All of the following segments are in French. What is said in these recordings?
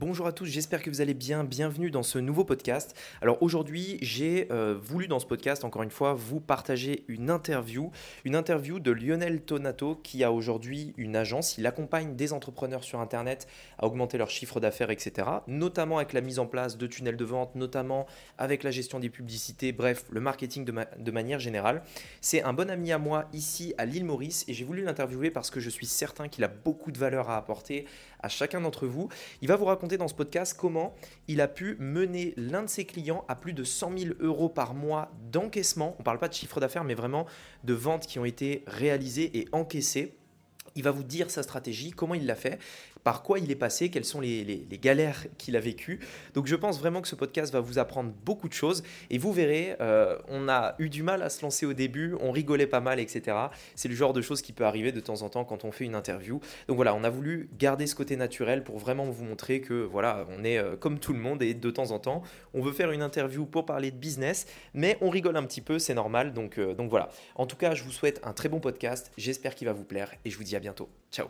Bonjour à tous, j'espère que vous allez bien. Bienvenue dans ce nouveau podcast. Alors aujourd'hui, j'ai euh, voulu dans ce podcast, encore une fois, vous partager une interview. Une interview de Lionel Tonato qui a aujourd'hui une agence. Il accompagne des entrepreneurs sur Internet à augmenter leur chiffre d'affaires, etc. Notamment avec la mise en place de tunnels de vente, notamment avec la gestion des publicités, bref, le marketing de, de manière générale. C'est un bon ami à moi ici à l'île Maurice et j'ai voulu l'interviewer parce que je suis certain qu'il a beaucoup de valeur à apporter à chacun d'entre vous. Il va vous raconter dans ce podcast comment il a pu mener l'un de ses clients à plus de 100 000 euros par mois d'encaissement. On ne parle pas de chiffre d'affaires, mais vraiment de ventes qui ont été réalisées et encaissées. Il va vous dire sa stratégie, comment il l'a fait, par quoi il est passé, quelles sont les, galères qu'il a vécues. Donc je pense vraiment que ce podcast va vous apprendre beaucoup de choses et vous verrez, euh, on a eu du mal à se lancer au début, on rigolait pas mal, etc. C'est le genre de choses qui peut arriver de temps en temps quand on fait une interview. Donc voilà, on a voulu garder ce côté naturel pour vraiment vous montrer que voilà, on est euh, comme tout le monde et de temps en temps, on veut faire une interview pour parler de business, mais on rigole un petit peu, c'est normal. Donc, euh, donc voilà. En tout cas, je vous souhaite un très bon podcast. J'espère qu'il va vous plaire et je vous dis à bientôt. Ciao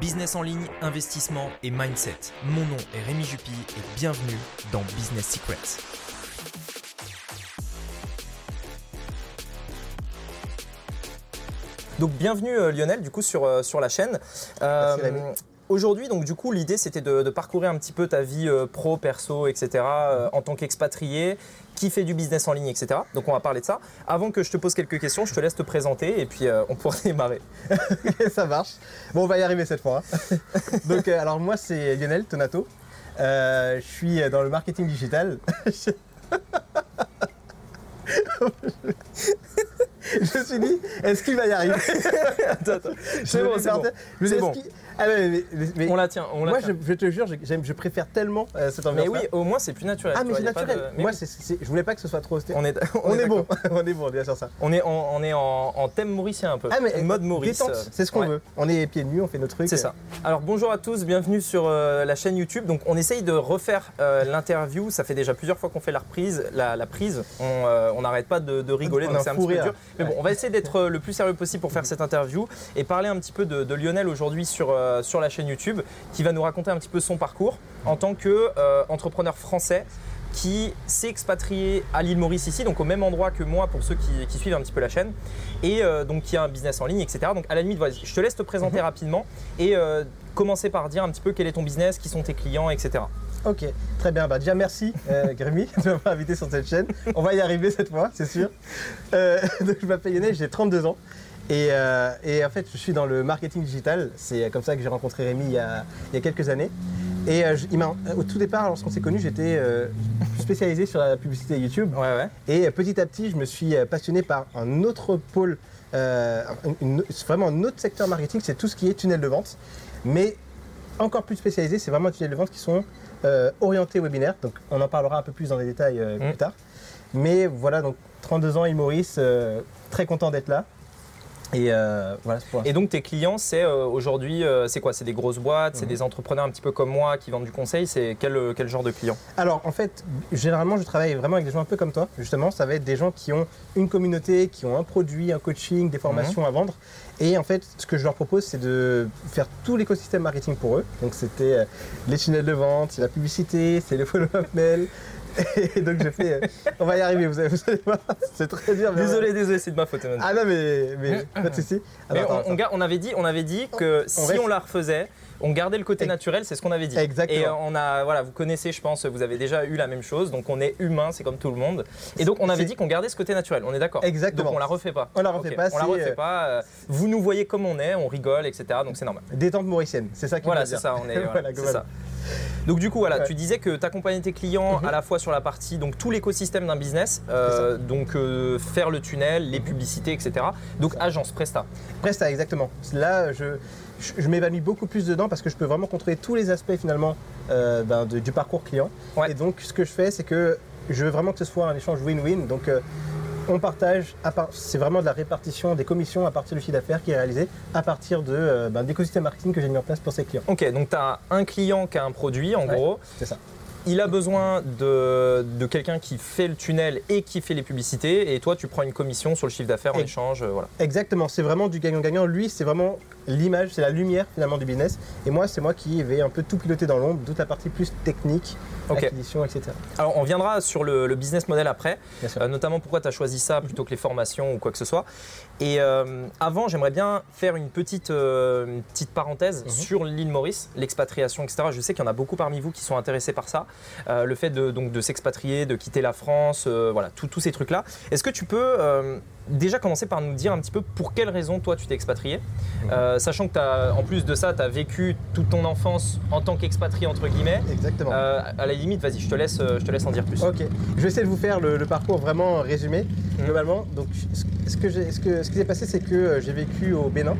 Business en ligne, investissement et mindset. Mon nom est Rémi Jupy et bienvenue dans Business Secrets. Donc bienvenue euh, Lionel du coup sur, euh, sur la chaîne. Euh, aujourd'hui donc du coup l'idée c'était de, parcourir un petit peu ta vie pro, perso, etc. en tant qu'expatrié qui fait du business en ligne, etc. Donc on va parler de ça. Avant que je te pose quelques questions, je te laisse te présenter et puis euh, on pourra démarrer. ça marche. Bon, on va y arriver cette fois. Hein. Donc euh, alors moi c'est Lionel Tonato. Euh, je suis dans le marketing digital. je me suis dit, est-ce qu'il va y arriver Attends, attends. C'est bon, c'est bon. Ah on la tient. On moi, Je, te jure, je préfère tellement euh, cette ambiance. Mais oui, au moins c'est plus naturel. Ah, mais c'est naturel. moi, je voulais pas que ce soit trop austère. On est, on, est, bon. on est bon, bien sûr ça. On est, en, on est en, thème mauricien un peu. Ah, mais mode Maurice. Euh, c'est ce qu'on veut. On est pieds nus, on fait nos trucs. C'est ça. Alors bonjour à tous, bienvenue sur euh, la chaîne YouTube. Donc on essaye de refaire l'interview. Ça fait déjà plusieurs fois qu'on fait la reprise, la, prise. On n'arrête pas de, rigoler, donc c'est un petit peu dur. Mais bon, on va essayer d'être le plus sérieux possible pour faire cette interview et parler un petit peu de, Lionel aujourd'hui sur, sur la chaîne YouTube qui va nous raconter un petit peu son parcours en tant qu'entrepreneur euh, français qui s'est expatrié à l'île Maurice ici, donc au même endroit que moi pour ceux qui, suivent un petit peu la chaîne, et euh, donc qui a un business en ligne, etc. Donc à la limite, je te laisse te présenter mhm. rapidement et euh, commencer par dire un petit peu quel est ton business, qui sont tes clients, etc. Ok, très bien. Bah, déjà, merci Grémy de m'avoir invité sur cette chaîne. On va y arriver cette fois, c'est sûr. donc, je m'appelle Lionel, j'ai 32 ans. Euh, et, en fait, je suis dans le marketing digital. C'est comme ça que j'ai rencontré Rémi il y, a, quelques années. Et euh, au tout départ, lorsqu'on s'est connus, j'étais euh, spécialisé sur la publicité YouTube. Et petit à petit, je me suis passionné par un autre pôle, vraiment un autre secteur marketing, c'est tout ce qui est tunnel de vente. Mais encore plus spécialisé, c'est vraiment des tunnels de vente qui sont orientés webinaire. Donc on en parlera un peu plus dans les détails plus mm. tard. Mais voilà, donc 32 ans, Maurice, très content d'être là. Et, euh, voilà, et donc tes clients, c'est euh, aujourd'hui, euh, c'est quoi? C'est des grosses boîtes, c'est mhm. des entrepreneurs un petit peu comme moi qui vendent du conseil? C'est quel, quel genre de clients? Alors en fait, généralement, je travaille vraiment avec des gens un peu comme toi. Justement, ça va être des gens qui ont une communauté, qui ont un produit, un coaching, des formations mhm. à vendre. Et en fait, ce que je leur propose, c'est de faire tout l'écosystème marketing pour eux. Donc c'était les tunnels de vente, c'est la publicité, c'est le follow-up mail, et donc j'ai fait, euh, on va y arriver, vous, allez, voir, c'est très dur. Désolé, désolé, c'est de ma faute. Ah non, mais, mais pas de souci. on, avait dit, on avait dit que si on la refaisait, on gardait le côté naturel, c'est ce qu'on avait dit. Exactement. Et on a, voilà, vous connaissez, je pense, vous avez déjà eu la même chose. Donc on est humain, c'est comme tout le monde. Et donc on avait dit qu'on gardait ce côté naturel. On est d'accord. Exactement. Donc on la refait pas. On la refait pas. On la refait pas. Euh, vous nous voyez comme on est, on rigole, etc. Donc c'est normal. Détente mauricienne, c'est ça qui Voilà, c'est ça. On est. voilà, ça. Donc du coup voilà, tu disais que tu accompagnais tes clients mhm. à la fois sur la partie donc tout l'écosystème d'un business, euh, donc euh, faire le tunnel, les publicités, etc. Donc agence Presta. Presta exactement. Là je je, m'évanouis beaucoup plus dedans parce que je peux vraiment contrôler tous les aspects finalement euh, ben, du parcours client. Et donc ce que je fais, c'est que je veux vraiment que ce soit un échange win-win. Donc euh, on partage, c'est vraiment de la répartition des commissions à partir du chiffre d'affaires qui est réalisé à partir de euh, ben, d'écosystème marketing que j'ai mis en place pour ces clients. Ok, donc tu as un client qui a un produit en gros. C'est ça il a besoin de, quelqu'un qui fait le tunnel et qui fait les publicités, et toi, tu prends une commission sur le chiffre d'affaires en échange. Voilà. Exactement, c'est vraiment du gagnant-gagnant. Lui, c'est vraiment l'image, c'est la lumière finalement du business. Et moi, c'est moi qui vais un peu tout piloter dans l'ombre, toute la partie plus technique, Ok. acquisition, etc. Alors, on viendra sur le, le business model après, euh, notamment pourquoi tu as choisi ça plutôt que les formations ou quoi que ce soit. Et euh, avant, j'aimerais bien faire une petite, euh, une petite parenthèse Mhm. sur l'île Maurice, l'expatriation, etc. Je sais qu'il y en a beaucoup parmi vous qui sont intéressés par ça. Euh, le fait de, donc, de s'expatrier, de quitter la France, voilà, tous ces trucs-là. Est-ce que tu peux déjà commencer par nous dire un petit peu pour quelles raisons toi tu t'es expatrié? Euh, Sachant que t'as- en plus de ça, tu as vécu toute ton enfance en tant qu'expatrié, entre guillemets. Exactement. À la limite, vas-y, je te laisse, je te laisse en dire plus. Ok, je vais essayer de vous faire le, le parcours vraiment résumé, Mhm. globalement. Donc, ce, ce que j'ai- ce, que- ce qui s'est passé, c'est que euh, j'ai vécu au Bénin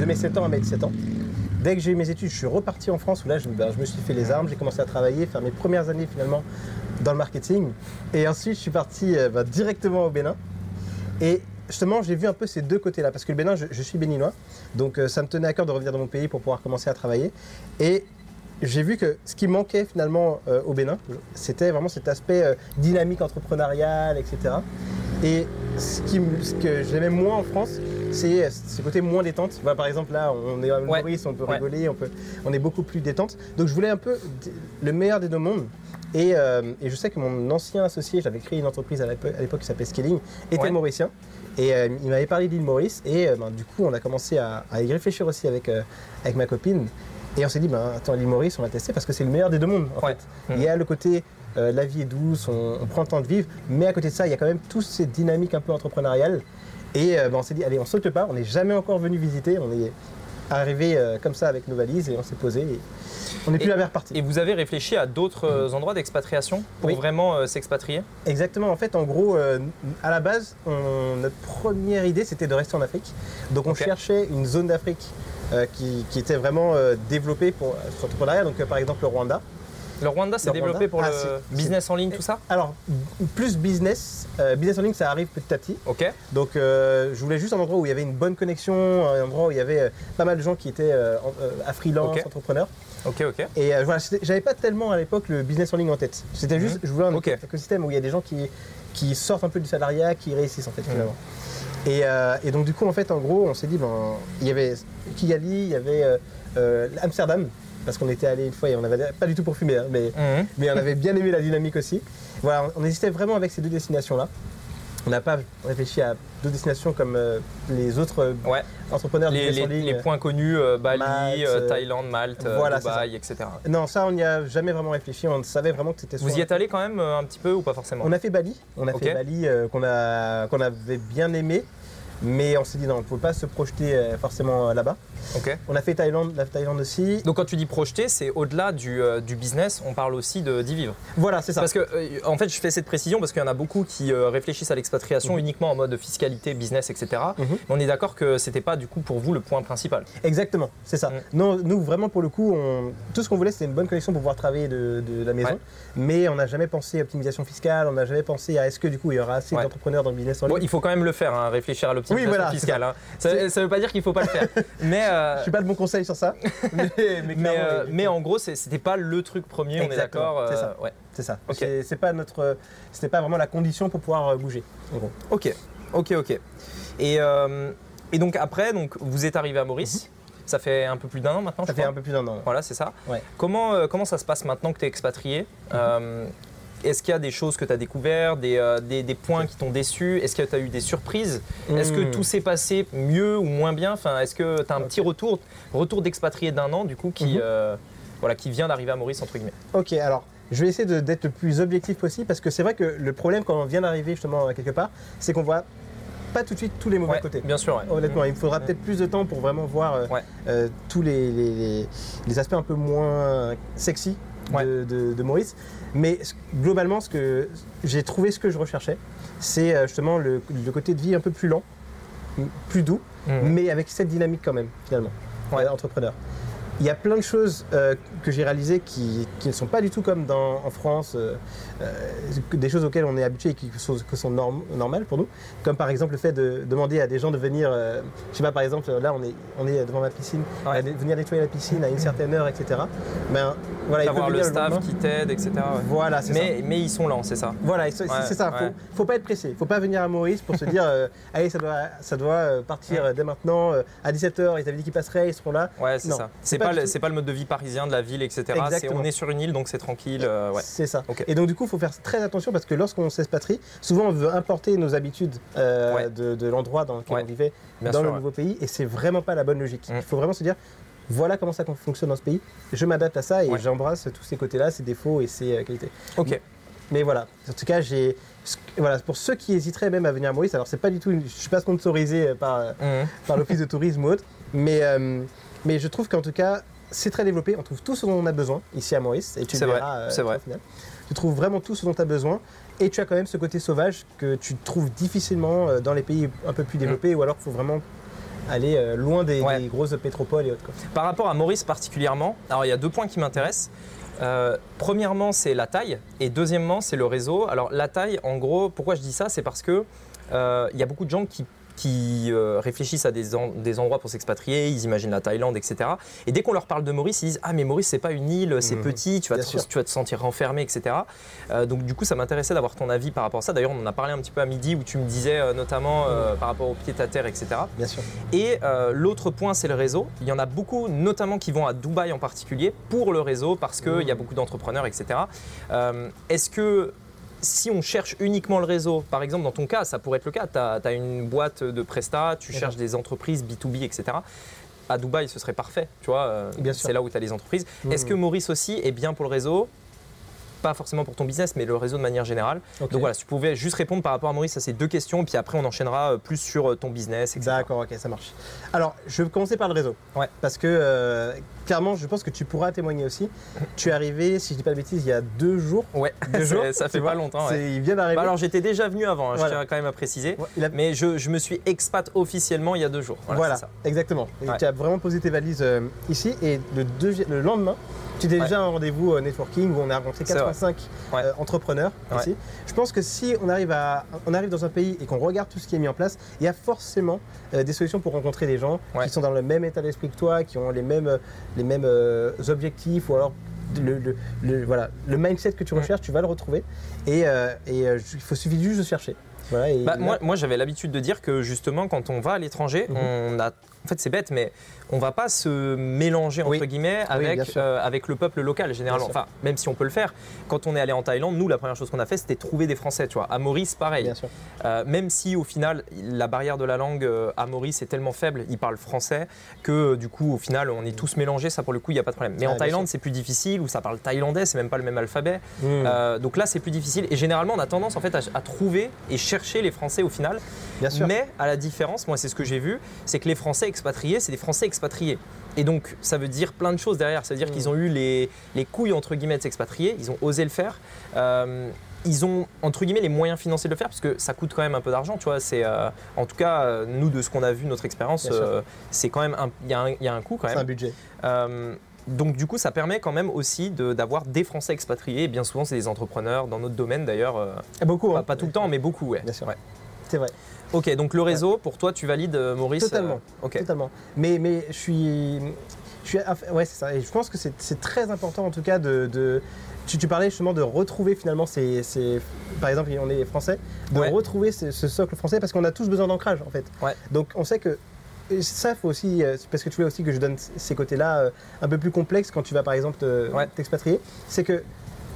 de mes 7 ans à mes 17 ans. Dès que j'ai eu mes études, je suis reparti en France où là, je, ben, je me suis fait les armes, j'ai commencé à travailler, faire mes premières années finalement dans le marketing. Et ensuite, je suis parti euh, ben, directement au Bénin. Et justement, j'ai vu un peu ces deux côtés-là, parce que le Bénin, je, suis béninois, donc euh, ça me tenait à cœur de revenir dans mon pays pour pouvoir commencer à travailler. Et j'ai vu que ce qui manquait finalement au Bénin, c'était vraiment cet aspect dynamique entrepreneurial, etc. Et ce, qui, me- ce que j'aimais moins en France, c'est euh, ce côté moins détente. Voilà, par exemple, là, on est à Ouais. Maurice, on peut Ouais. rigoler, on, peut, on est beaucoup plus détente. Donc je voulais un peu le meilleur des deux mondes. Et, euh, et je sais que mon ancien associé, j'avais créé une entreprise à l'époque qui s'appelait Scaling, était Ouais. mauricien. Et euh, il m'avait parlé d'île Maurice. Et euh, ben, du coup, on a commencé à, à y réfléchir aussi avec, avec ma copine. Et on s'est dit, ben, attends, l'île Maurice, on va tester parce que c'est le meilleur des deux mondes. En Ouais. fait. Mhm. Il y a le côté, euh, la vie est douce, on, on prend le temps de vivre. Mais à côté de ça, il y a quand même toutes ces dynamiques un peu entrepreneuriales. Et euh, ben, on s'est dit, allez, on saute pas. On n'est jamais encore venu visiter. On est arrivé euh, comme ça avec nos valises et on s'est posé. Et on n'est plus Et- jamais reparti. Et vous avez réfléchi à d'autres endroits d'expatriation pour Oui. vraiment s'expatrier? Exactement, en fait, en gros, à la base, on- notre première idée, c'était de rester en Afrique. Donc, on cherchait une zone d'Afrique qui, qui était vraiment développée pour l'entrepreneuriat. Donc, par exemple, le Rwanda. Le Rwanda s'est développé Rwanda pour Ah, le business en ligne, tout ça Alors, plus business. euh, business en ligne, ça arrive petit à petit. Ok. Donc, euh, je voulais juste un endroit où il y avait une bonne connexion, un endroit où il y avait euh, pas mal de gens qui étaient en- à freelance, entrepreneurs. Ok, ok. Et voilà, j'avais pas tellement à l'époque le business en ligne en tête. C'était juste, je voulais un Mhm. Écosystème où il y a des gens qui, qui sortent un peu du salariat, qui réussissent en fait finalement. Et, et donc du coup en fait en gros on s'est dit ben il y avait Kigali, il y avait Amsterdam parce qu'on était allé une fois et on avait pas du tout pour fumer hein, mais Mhm. mais on avait bien aimé la dynamique aussi. Voilà, on hésitait vraiment avec ces deux destinations-là. On n'a pas réfléchi à d'autres destinations comme euh, les autres euh, Ouais. entrepreneurs de Les, les- les points connus, euh, Bali, Malte, euh, euh, Thaïlande, Malte, euh, voilà, Dubaï, etc. Non, ça, on n'y a jamais vraiment réfléchi. On savait vraiment que c'était Vous soit- y êtes allé quand même euh, un petit peu ou pas forcément? On a fait Bali. On a fait Bali euh, qu'on avait bien aimé, mais on s'est dit non, on ne pouvait pas se projeter euh, forcément euh, là-bas. On a fait Thaïlande, la Thaïlande aussi. Donc quand tu dis projeter, c'est au-delà du, euh, du business, on parle aussi d'y vivre. Voilà, c'est ça. Parce que, euh, en fait, je fais cette précision parce qu'il y en a beaucoup qui euh, réfléchissent à l'expatriation Mhm. uniquement en mode fiscalité, business, etc. Mhm. Mais on est d'accord que c'était pas du coup pour vous le point principal. Exactement, c'est ça. Mm. Non, nous vraiment pour le coup, on- tout ce qu'on voulait, c'était une bonne connexion pour pouvoir travailler de, de la maison. Ouais. Mais on n'a jamais pensé à optimisation fiscale. On n'a jamais pensé à est-ce que du coup il y aura assez Ouais. d'entrepreneurs dans le business en Bon, ligne. il faut quand même le faire, hein, réfléchir à l'optimisation Oui, voilà, c'est fiscale. hein. Ça, C'est- ça veut pas dire qu'il faut pas le faire. mais, euh, Je suis pas de bon conseil sur ça, mais, mais mais, clairement, euh, mais en gros, c'est- c'était pas le truc premier, on est d'accord. c'est euh, ça. ouais. c'est ça. C'est- C'est pas notre, c'était pas vraiment la condition pour pouvoir euh, bouger. En gros. Ok, ok, ok. Et, et donc après, donc, vous êtes arrivé à Maurice. Ça fait un peu plus d'un an maintenant. Ça je fait crois. un peu plus d'un an. Voilà, c'est ça. Ouais. Comment, euh, comment ça se passe maintenant que tu es expatrié Mhm. Euh, Est-ce qu'il y a des choses que tu as découvertes, des, euh, des, des points qui t'ont déçu? Est-ce que tu as eu des surprises? Est-ce que Hmm. tout s'est passé mieux ou moins bien? Enfin, Est-ce que tu as un petit retour, retour d'expatrié d'un an, du coup, qui, Mhm. euh, voilà, qui vient d'arriver à Maurice, entre guillemets? Ok, alors je vais essayer de- d'être le plus objectif possible parce que c'est vrai que le problème quand on vient d'arriver justement à quelque part, c'est qu'on voit pas tout de suite tous les mauvais Ouais, côtés. Bien sûr, ouais. Honnêtement, il me faudra peut-être plus de temps pour vraiment voir euh, Ouais. euh, tous les, les- les- les aspects un peu moins sexy de, Ouais. de- de Maurice. Mais globalement, ce que j'ai trouvé ce que je recherchais, c'est euh, justement le, le côté de vie un peu plus lent, plus doux, Mhm. mais avec cette dynamique quand même, finalement, Ouais. euh, entrepreneur. Il y a plein de choses euh, que j'ai réalisées qui, qui ne sont pas du tout comme dans, en France, euh, euh, des choses auxquelles on est habitué et qui sont, que sont norm- normales pour nous. Comme par exemple le fait de demander à des gens de venir, euh, je sais pas, par exemple, là on est, on est devant ma piscine, Ouais. à venir nettoyer la piscine à une certaine heure, etc. Ben, Voilà, D'avoir le staff qui t'aide, etc. ouais. Voilà, c'est ça. Mais, mais ils sont lents, c'est ça. Voilà, c'est Ouais, ça. Faut, faut pas être pressé. Faut pas venir à Maurice pour se dire, allez, ça doit, ça doit partir dès maintenant. à 17h, ils avaient dit qu'ils passeraient, ils seront là. Ouais, c'est ça. c'est C'est pas pas, le- pas le mode de vie parisien de la ville, etc. On est sur une île, donc c'est tranquille. euh, ouais. C'est ça. Et donc, du coup, il faut faire très attention parce que lorsqu'on s'expatrie, souvent on veut importer nos habitudes euh, Ouais. de, de l'endroit dans lequel on vivait Bien dans sûr, le nouveau pays et c'est vraiment pas la bonne logique. Mm. Il faut vraiment se dire. Voilà comment ça fonctionne dans ce pays. Je m'adapte à ça et j'embrasse tous ces côtés-là, ses défauts et ses euh, qualités. Ok. Mais voilà, en tout cas, j'ai. Voilà, pour ceux qui hésiteraient même à venir à Maurice, alors c'est pas du tout, une- je suis pas sponsorisé euh, par, par l'office de tourisme ou autre, mais, euh, mais je trouve qu'en tout cas, c'est très développé. On trouve tout ce dont on a besoin ici à Maurice, et tu C'est vrai, verras euh, c'est vrai. au final. Tu trouves vraiment tout ce dont tu as besoin, et tu as quand même ce côté sauvage que tu trouves difficilement euh, dans les pays un peu plus développés, ou alors qu'il faut vraiment aller euh, loin des, Mm. Ouais. des grosses métropoles et autres. quoi. Par rapport à Maurice particulièrement, alors il y a deux points qui m'intéressent. Euh, premièrement, c'est la taille, et deuxièmement, c'est le réseau. Alors la taille, en gros, pourquoi je dis ça C'est parce que euh, il y a beaucoup de gens qui qui euh, réfléchissent à des, en- des endroits pour s'expatrier, ils imaginent la Thaïlande, etc. Et dès qu'on leur parle de Maurice, ils disent Ah, mais Maurice, c'est pas une île, c'est Mhm. petit, tu vas, te, sûr. tu vas te sentir renfermé, etc. Euh, donc, du coup, ça m'intéressait d'avoir ton avis par rapport à ça. D'ailleurs, on en a parlé un petit peu à midi où tu me disais euh, notamment euh, par rapport au pied à terre, etc. Bien sûr. Et l'autre point, c'est le réseau. Il y en a beaucoup, notamment qui vont à Dubaï en particulier, pour le réseau, parce qu'il Mmh. y a beaucoup d'entrepreneurs, etc. Est-ce que si on cherche uniquement le réseau, par exemple dans ton cas, ça pourrait être le cas, tu as, une boîte de Presta, tu Bien cherches des entreprises B2B, etc. À Dubaï, ce serait parfait, tu vois. euh. C'est là où tu as les entreprises. Mmh. Est-ce que Maurice aussi est bien pour le réseau? Pas forcément pour ton business, mais le réseau de manière générale. Donc voilà, si tu pouvais juste répondre par rapport à Maurice à ces deux questions, puis après on enchaînera euh, plus sur euh, ton business, etc. D'accord, ok, ça marche. Alors, je vais commencer par le réseau. Ouais. Parce que, euh, clairement, je pense que tu pourras témoigner aussi. Tu es arrivé, si je dis pas de bêtises, il y a deux jours. Ouais, Deux jours, ça fait pas longtemps. ouais. Il vient d'arriver. Bah alors j'étais déjà venu avant, hein, Voilà. je tiens quand même à préciser. Ouais, il a- Mais je, je me suis expat officiellement il y a deux jours. Voilà, Voilà, c'est ça. exactement. Et. Tu as vraiment posé tes valises euh, ici et le, le lendemain, tu étais déjà un rendez-vous euh, networking où on a rencontré C'est vrai. 85 Ouais. euh, entrepreneurs Ouais. Je pense que si on arrive, à, on arrive dans un pays et qu'on regarde tout ce qui est mis en place, il y a forcément euh, des solutions pour rencontrer des gens Ouais. qui sont dans le même état d'esprit que toi, qui ont les mêmes, euh, les mêmes euh, objectifs ou alors le, le- le- voilà, le mindset que tu recherches, tu vas le retrouver. Et, euh, et, euh, il faut suffit juste de chercher. Voilà, et Bah, moi, moi j'avais l'habitude de dire que justement quand on va à l'étranger, Mhm. on a. En fait, c'est bête, mais on va pas se mélanger entre Oui. guillemets avec, euh, avec le peuple local généralement. Enfin, même si on peut le faire. Quand on est allé en Thaïlande, nous, la première chose qu'on a fait, c'était trouver des Français. Tu vois, à Maurice, pareil. Bien sûr. Euh, même si au final la barrière de la langue euh, à Maurice est tellement faible, ils parlent français que du coup au final on est tous mélangés, ça pour le coup il n'y a pas de problème. Mais en Thaïlande c'est plus difficile, où ça parle thaïlandais, c'est même pas le même alphabet. Mm. Euh, donc là c'est plus difficile et généralement on a tendance en fait à, à trouver et chercher les Français au final. Bien sûr. Mais à la différence, moi c'est ce que j'ai vu, c'est que les Français expatriés c'est des Français expatriés. Et donc ça veut dire plein de choses derrière, ça veut dire Mm. qu'ils ont eu les, les couilles entre guillemets de s'expatrier, ils ont osé le faire. Euh, ils ont entre guillemets les moyens financiers de le faire parce que ça coûte quand même un peu d'argent, tu vois. C'est euh, en tout cas euh, nous de ce qu'on a vu notre expérience, euh, c'est quand même un- il y, a un- il y a un coût quand C'est un même. budget. Donc du coup ça permet quand même aussi de- d'avoir des Français expatriés. Et bien souvent c'est des entrepreneurs dans notre domaine d'ailleurs, Ah, beaucoup, pas, hein. pas tout le temps mais beaucoup ouais. Bien sûr. Ouais. C'est vrai. Ok donc le réseau pour toi tu valides euh, Maurice Totalement. euh. Totalement. Mais, mais je suis. Je suis à- ouais, c'est ça. Et je pense que c'est très important, en tout cas, de. de- tu, tu parlais justement de retrouver finalement ces. ces- par exemple, on est français, de Ouais. retrouver ce, ce socle français parce qu'on a tous besoin d'ancrage, en fait. Ouais. Donc, on sait que. ça, faut aussi. euh, Parce que tu voulais aussi que je donne ces côtés-là euh, un peu plus complexes quand tu vas, par exemple, te- Ouais. t'expatrier. C'est que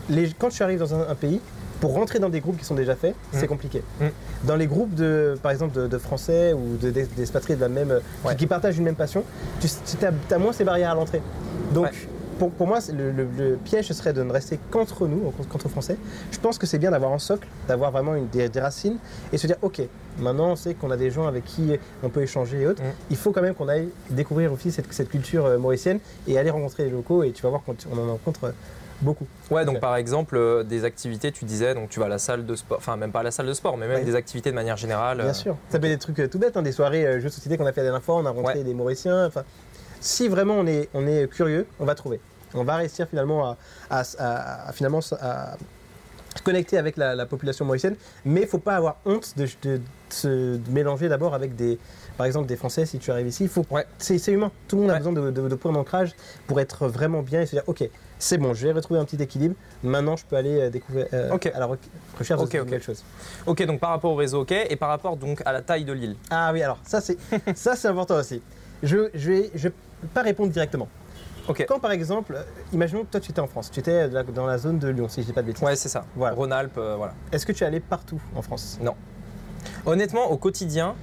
les, quand tu arrives dans un, un pays, pour rentrer dans des groupes qui sont déjà faits, Mm. c'est compliqué. Mm. Dans les groupes, de, par exemple, de, de Français ou de- d'ex- d'expatriés de la même, qui- Ouais. qui, partagent une même passion, tu as, moins ces barrières à l'entrée. Donc, Ouais. pour, pour moi, le, le- le piège ce serait de ne rester qu'entre nous, qu'entre Français. Je pense que c'est bien d'avoir un socle, d'avoir vraiment une, des, des racines et se dire, ok, maintenant on sait qu'on a des gens avec qui on peut échanger et autres. Mm. Il faut quand même qu'on aille découvrir aussi cette, cette culture euh, mauricienne et aller rencontrer les locaux et tu vas voir qu'on on en rencontre euh, beaucoup. Ouais, donc par exemple, euh, des activités, tu disais, donc tu vas à la salle de sport, enfin même pas à la salle de sport, mais même Ouais. des activités de manière générale. Bien euh, sûr. Ça peut être des trucs euh, tout bêtes, hein, des soirées jeux de société qu'on a fait la dernière fois, on a rencontré Ouais. des Mauriciens. Enfin, si vraiment on est, on est curieux, on va trouver. On va réussir finalement à, à- à- à- finalement à connecter avec la, la population mauricienne, mais il faut pas avoir honte de, de- de se mélanger d'abord avec des, par exemple, des Français. Si tu arrives ici, il faut, Ouais. c'est humain. Tout le monde a Ouais. besoin de, de- de points d'ancrage pour être vraiment bien et se dire, ok, c'est bon, je vais retrouver un petit équilibre. Maintenant, je peux aller euh, découvrir euh, Ok. à la re- recherche Ok, de nouvelles choses. Ok, donc par rapport au réseau, ok, et par rapport donc à la taille de l'île. Ah oui, alors ça c'est ça c'est important aussi. Je je vais je vais pas répondre directement. Quand par exemple, euh, imaginons que toi tu étais en France, tu étais dans la- dans la zone de Lyon, si je dis pas de bêtises. Ouais, c'est ça. Voilà. Rhône-Alpes, euh, voilà. Est-ce que tu es allé partout en France? Honnêtement, au quotidien,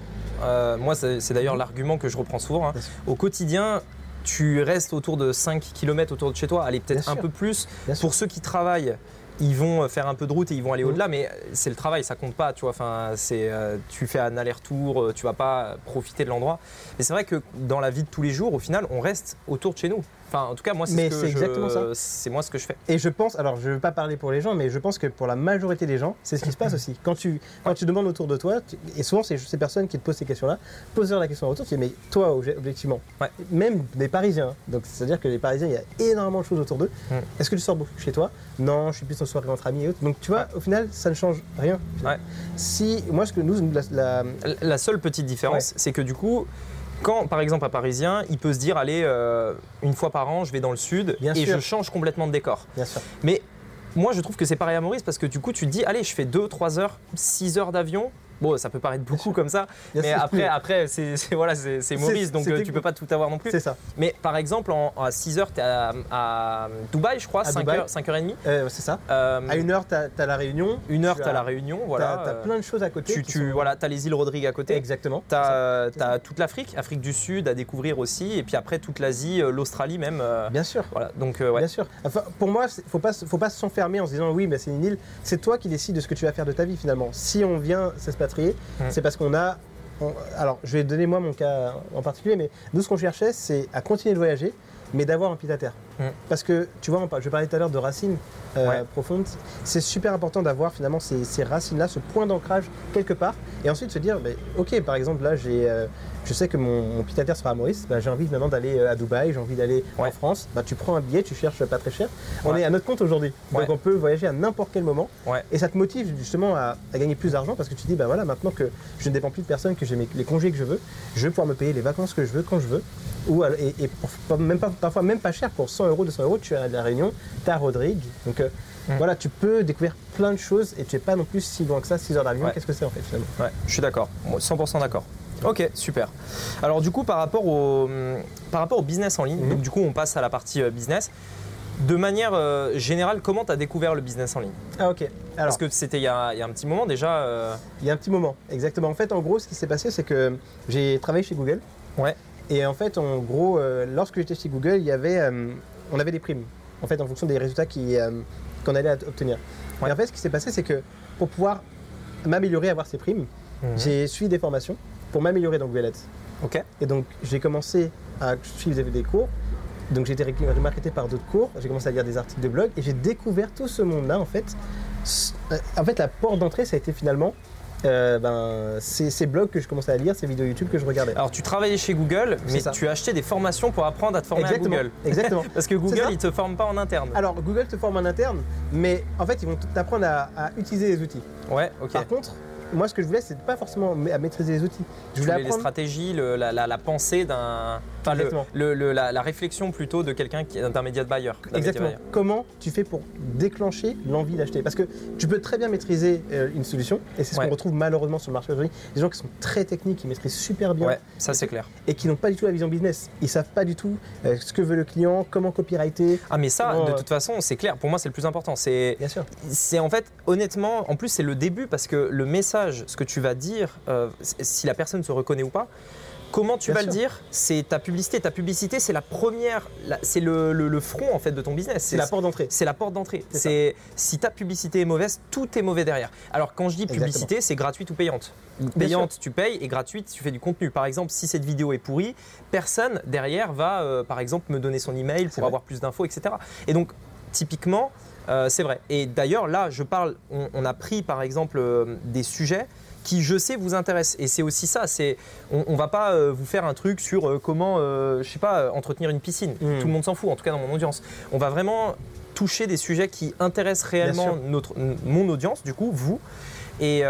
euh, moi c'est d'ailleurs l'argument que je reprends souvent, hein. Au quotidien, tu restes autour de 5 km autour de chez toi, allez peut-être un sûr. peu plus. Bien sûr. Pour ceux qui travaillent, ils vont faire un peu de route et ils vont aller Mhm. au-delà, mais c'est le travail, ça compte pas, tu vois. Enfin, c'est, euh, tu fais un aller-retour, euh, tu vas pas profiter de l'endroit. Mais c'est vrai que dans la vie de tous les jours, au final, on reste autour de chez nous. Enfin, en tout cas, moi, c'est ce je- exactement ça. C'est moi ce que je fais. Et je pense, alors je ne veux pas parler pour les gens, mais je pense que pour la majorité des gens, c'est ce qui se passe aussi. Quand tu, quand tu demandes autour de toi, tu- et souvent c'est ces personnes qui te posent ces questions-là, pose-leur la question autour, tu dis mais toi obje- objectivement, Ouais. même des Parisiens, hein, donc c'est-à-dire que les Parisiens, il y a énormément de choses autour d'eux. Mm. Est-ce que tu sors beaucoup chez toi? Non, je suis plus en soirée entre amis et autres. Donc tu vois, au final, ça ne change rien. Si, moi, ce que nous, la, la- La seule petite différence, c'est que du coup, quand par exemple un Parisien, il peut se dire allez, euh, une fois par an, je vais dans le sud Bien et sûr. je change complètement de décor. bien sûr, Mais moi, je trouve que c'est pareil à Maurice parce que du coup, tu te dis allez, je fais 2, 3 heures, 6 heures d'avion. Bon, ça peut paraître beaucoup comme ça, mais après, après c'est voilà, Maurice, donc euh, tu peux pas tout avoir non plus. c'est ça. Mais par exemple, en, à 6 heures, tu es à, à Dubaï, je crois, À 5 Dubaï. heures, 5 heures et demie. Euh, c'est ça. Euh, À une heure, tu as, la réunion. une heure, tu as as- la réunion, voilà. Tu as, plein de choses à côté. tu, qui tu, sont- voilà, as les îles Rodrigue à côté. Exactement. Tu ça. as, ça. toute l'Afrique, Afrique du Sud à découvrir aussi, et puis après toute l'Asie, l'Australie même. Bien sûr. voilà, donc ouais. Bien sûr. Enfin, pour moi, il faut pas, faut pas s'enfermer en se disant oui, mais c'est une île. C'est toi qui décides de ce que tu vas faire de ta vie finalement. Si on vient s'expatrier, Mm. c'est parce qu'on a. on- alors, je vais donner moi mon cas en particulier, mais nous, ce qu'on cherchait, c'est à continuer de voyager, mais d'avoir un pied à terre. Mm. Parce que, tu vois, je parlais tout à l'heure de racines euh, Ouais. profondes. C'est super important d'avoir finalement ces, ces racines-là, ce point d'ancrage quelque part, et ensuite se dire, mais, ok, par exemple, là, j'ai, euh, je sais que mon, mon pied à terre sera à Maurice, bah, j'ai envie maintenant d'aller euh, à Dubaï, j'ai envie d'aller en. France. Bah, tu prends un billet, tu cherches pas très cher. On est à notre compte aujourd'hui, donc on peut voyager à n'importe quel moment. Et ça te motive justement à, à gagner plus d'argent parce que tu te dis, bah voilà, maintenant que je ne dépends plus de personne, que j'ai les congés que je veux, je vais pouvoir me payer les vacances que je veux quand je veux. Ou, et, et pour- pas- même pas, parfois même pas cher, pour 100 euros, 200 euros, tu es à La Réunion, tu à Rodrigue. Donc euh, Mm. voilà, tu peux découvrir plein de choses et tu n'es pas non plus si loin que ça, 6 heures d'avion. Ouais. Qu'est-ce que c'est en fait finalement? Ouais, je suis d'accord, Moi, 100% d'accord. Ok, super. Alors du coup, par rapport au, hum, par rapport au business en ligne, Mhm. donc du coup, on passe à la partie euh, business. De manière euh, générale, comment tu as découvert le business en ligne? Ah ok. Alors, Parce que c'était il y, a il y a un petit moment déjà. euh, il y a un petit moment, exactement. En fait, en gros, ce qui s'est passé, c'est que j'ai travaillé chez Google. Ouais. Et en fait, en gros, euh, lorsque j'étais chez Google, il y avait, on avait des primes. En fait, en fonction des résultats euh, qu'on allait obtenir. Ouais. Et en fait, ce qui s'est passé, c'est que pour pouvoir m'améliorer, avoir ces primes, Mhm. j'ai suivi des formations pour m'améliorer dans Google Ads. Ok. Et donc, j'ai commencé à suivre des- cours. Donc, j'ai été remarqué par d'autres cours. J'ai commencé à lire des articles de blog et j'ai découvert tout ce monde-là. En fait, euh, en fait, la porte d'entrée, ça a été finalement euh, ben, ces, ces blogs que je commençais à lire, ces vidéos YouTube que je regardais. Alors tu travaillais chez Google, mais tu acheté des formations pour apprendre à te former Exactement. à Google. Exactement. Parce que Google, ça. il te forme pas en interne. Alors, Google te forme en interne, mais en fait, ils vont t'apprendre à, à utiliser les outils. Ouais, ok. Par contre, moi, ce que je voulais, c'est pas forcément à maîtriser les outils. Je voulais les stratégies, le- la, la- la pensée d'un. Enfin, le- le- la, la réflexion plutôt de quelqu'un qui d'un média buyer. d'un Exactement. buyer. Comment tu fais pour déclencher l'envie d'acheter? Parce que tu peux très bien maîtriser euh, une solution, et c'est ce Ouais. qu'on retrouve malheureusement sur le marché aujourd'hui. Des gens qui sont très techniques, qui maîtrisent super bien, Ouais, ça c'est clair. et qui n'ont pas du tout la vision business. Ils savent pas du tout euh, ce que veut le client, comment copyrighter. Ah mais ça, Comment, de euh, toute façon, c'est clair. Pour moi, c'est le plus important. C'est Bien sûr. c'est en fait, honnêtement, en plus c'est le début parce que le message, ce que tu vas dire, euh, si la personne se reconnaît ou pas, comment tu Bien vas le dire C'est ta publicité. Ta publicité, c'est la première, c'est le, le- le front en fait de ton business. C'est la porte d'entrée. C'est la porte d'entrée. C'est si ta publicité est mauvaise, tout est mauvais derrière. Alors quand je dis publicité, c'est gratuite ou payante. Payante, tu payes et gratuite, tu fais du contenu. Par exemple, si cette vidéo est pourrie, personne derrière va, euh, par exemple, me donner son email pour avoir plus d'infos, etc. Et donc, typiquement, euh, c'est vrai. Et d'ailleurs, là, je parle, on, on a pris par exemple euh, des sujets qui, je sais, vous intéressent. Et c'est aussi ça. C'est, on, on va pas euh, vous faire un truc sur comment, je sais pas, entretenir une piscine. Mm. Tout le monde s'en fout, en tout cas dans mon audience. On va vraiment toucher des sujets qui intéressent réellement notre, mon audience, du coup, vous. Et,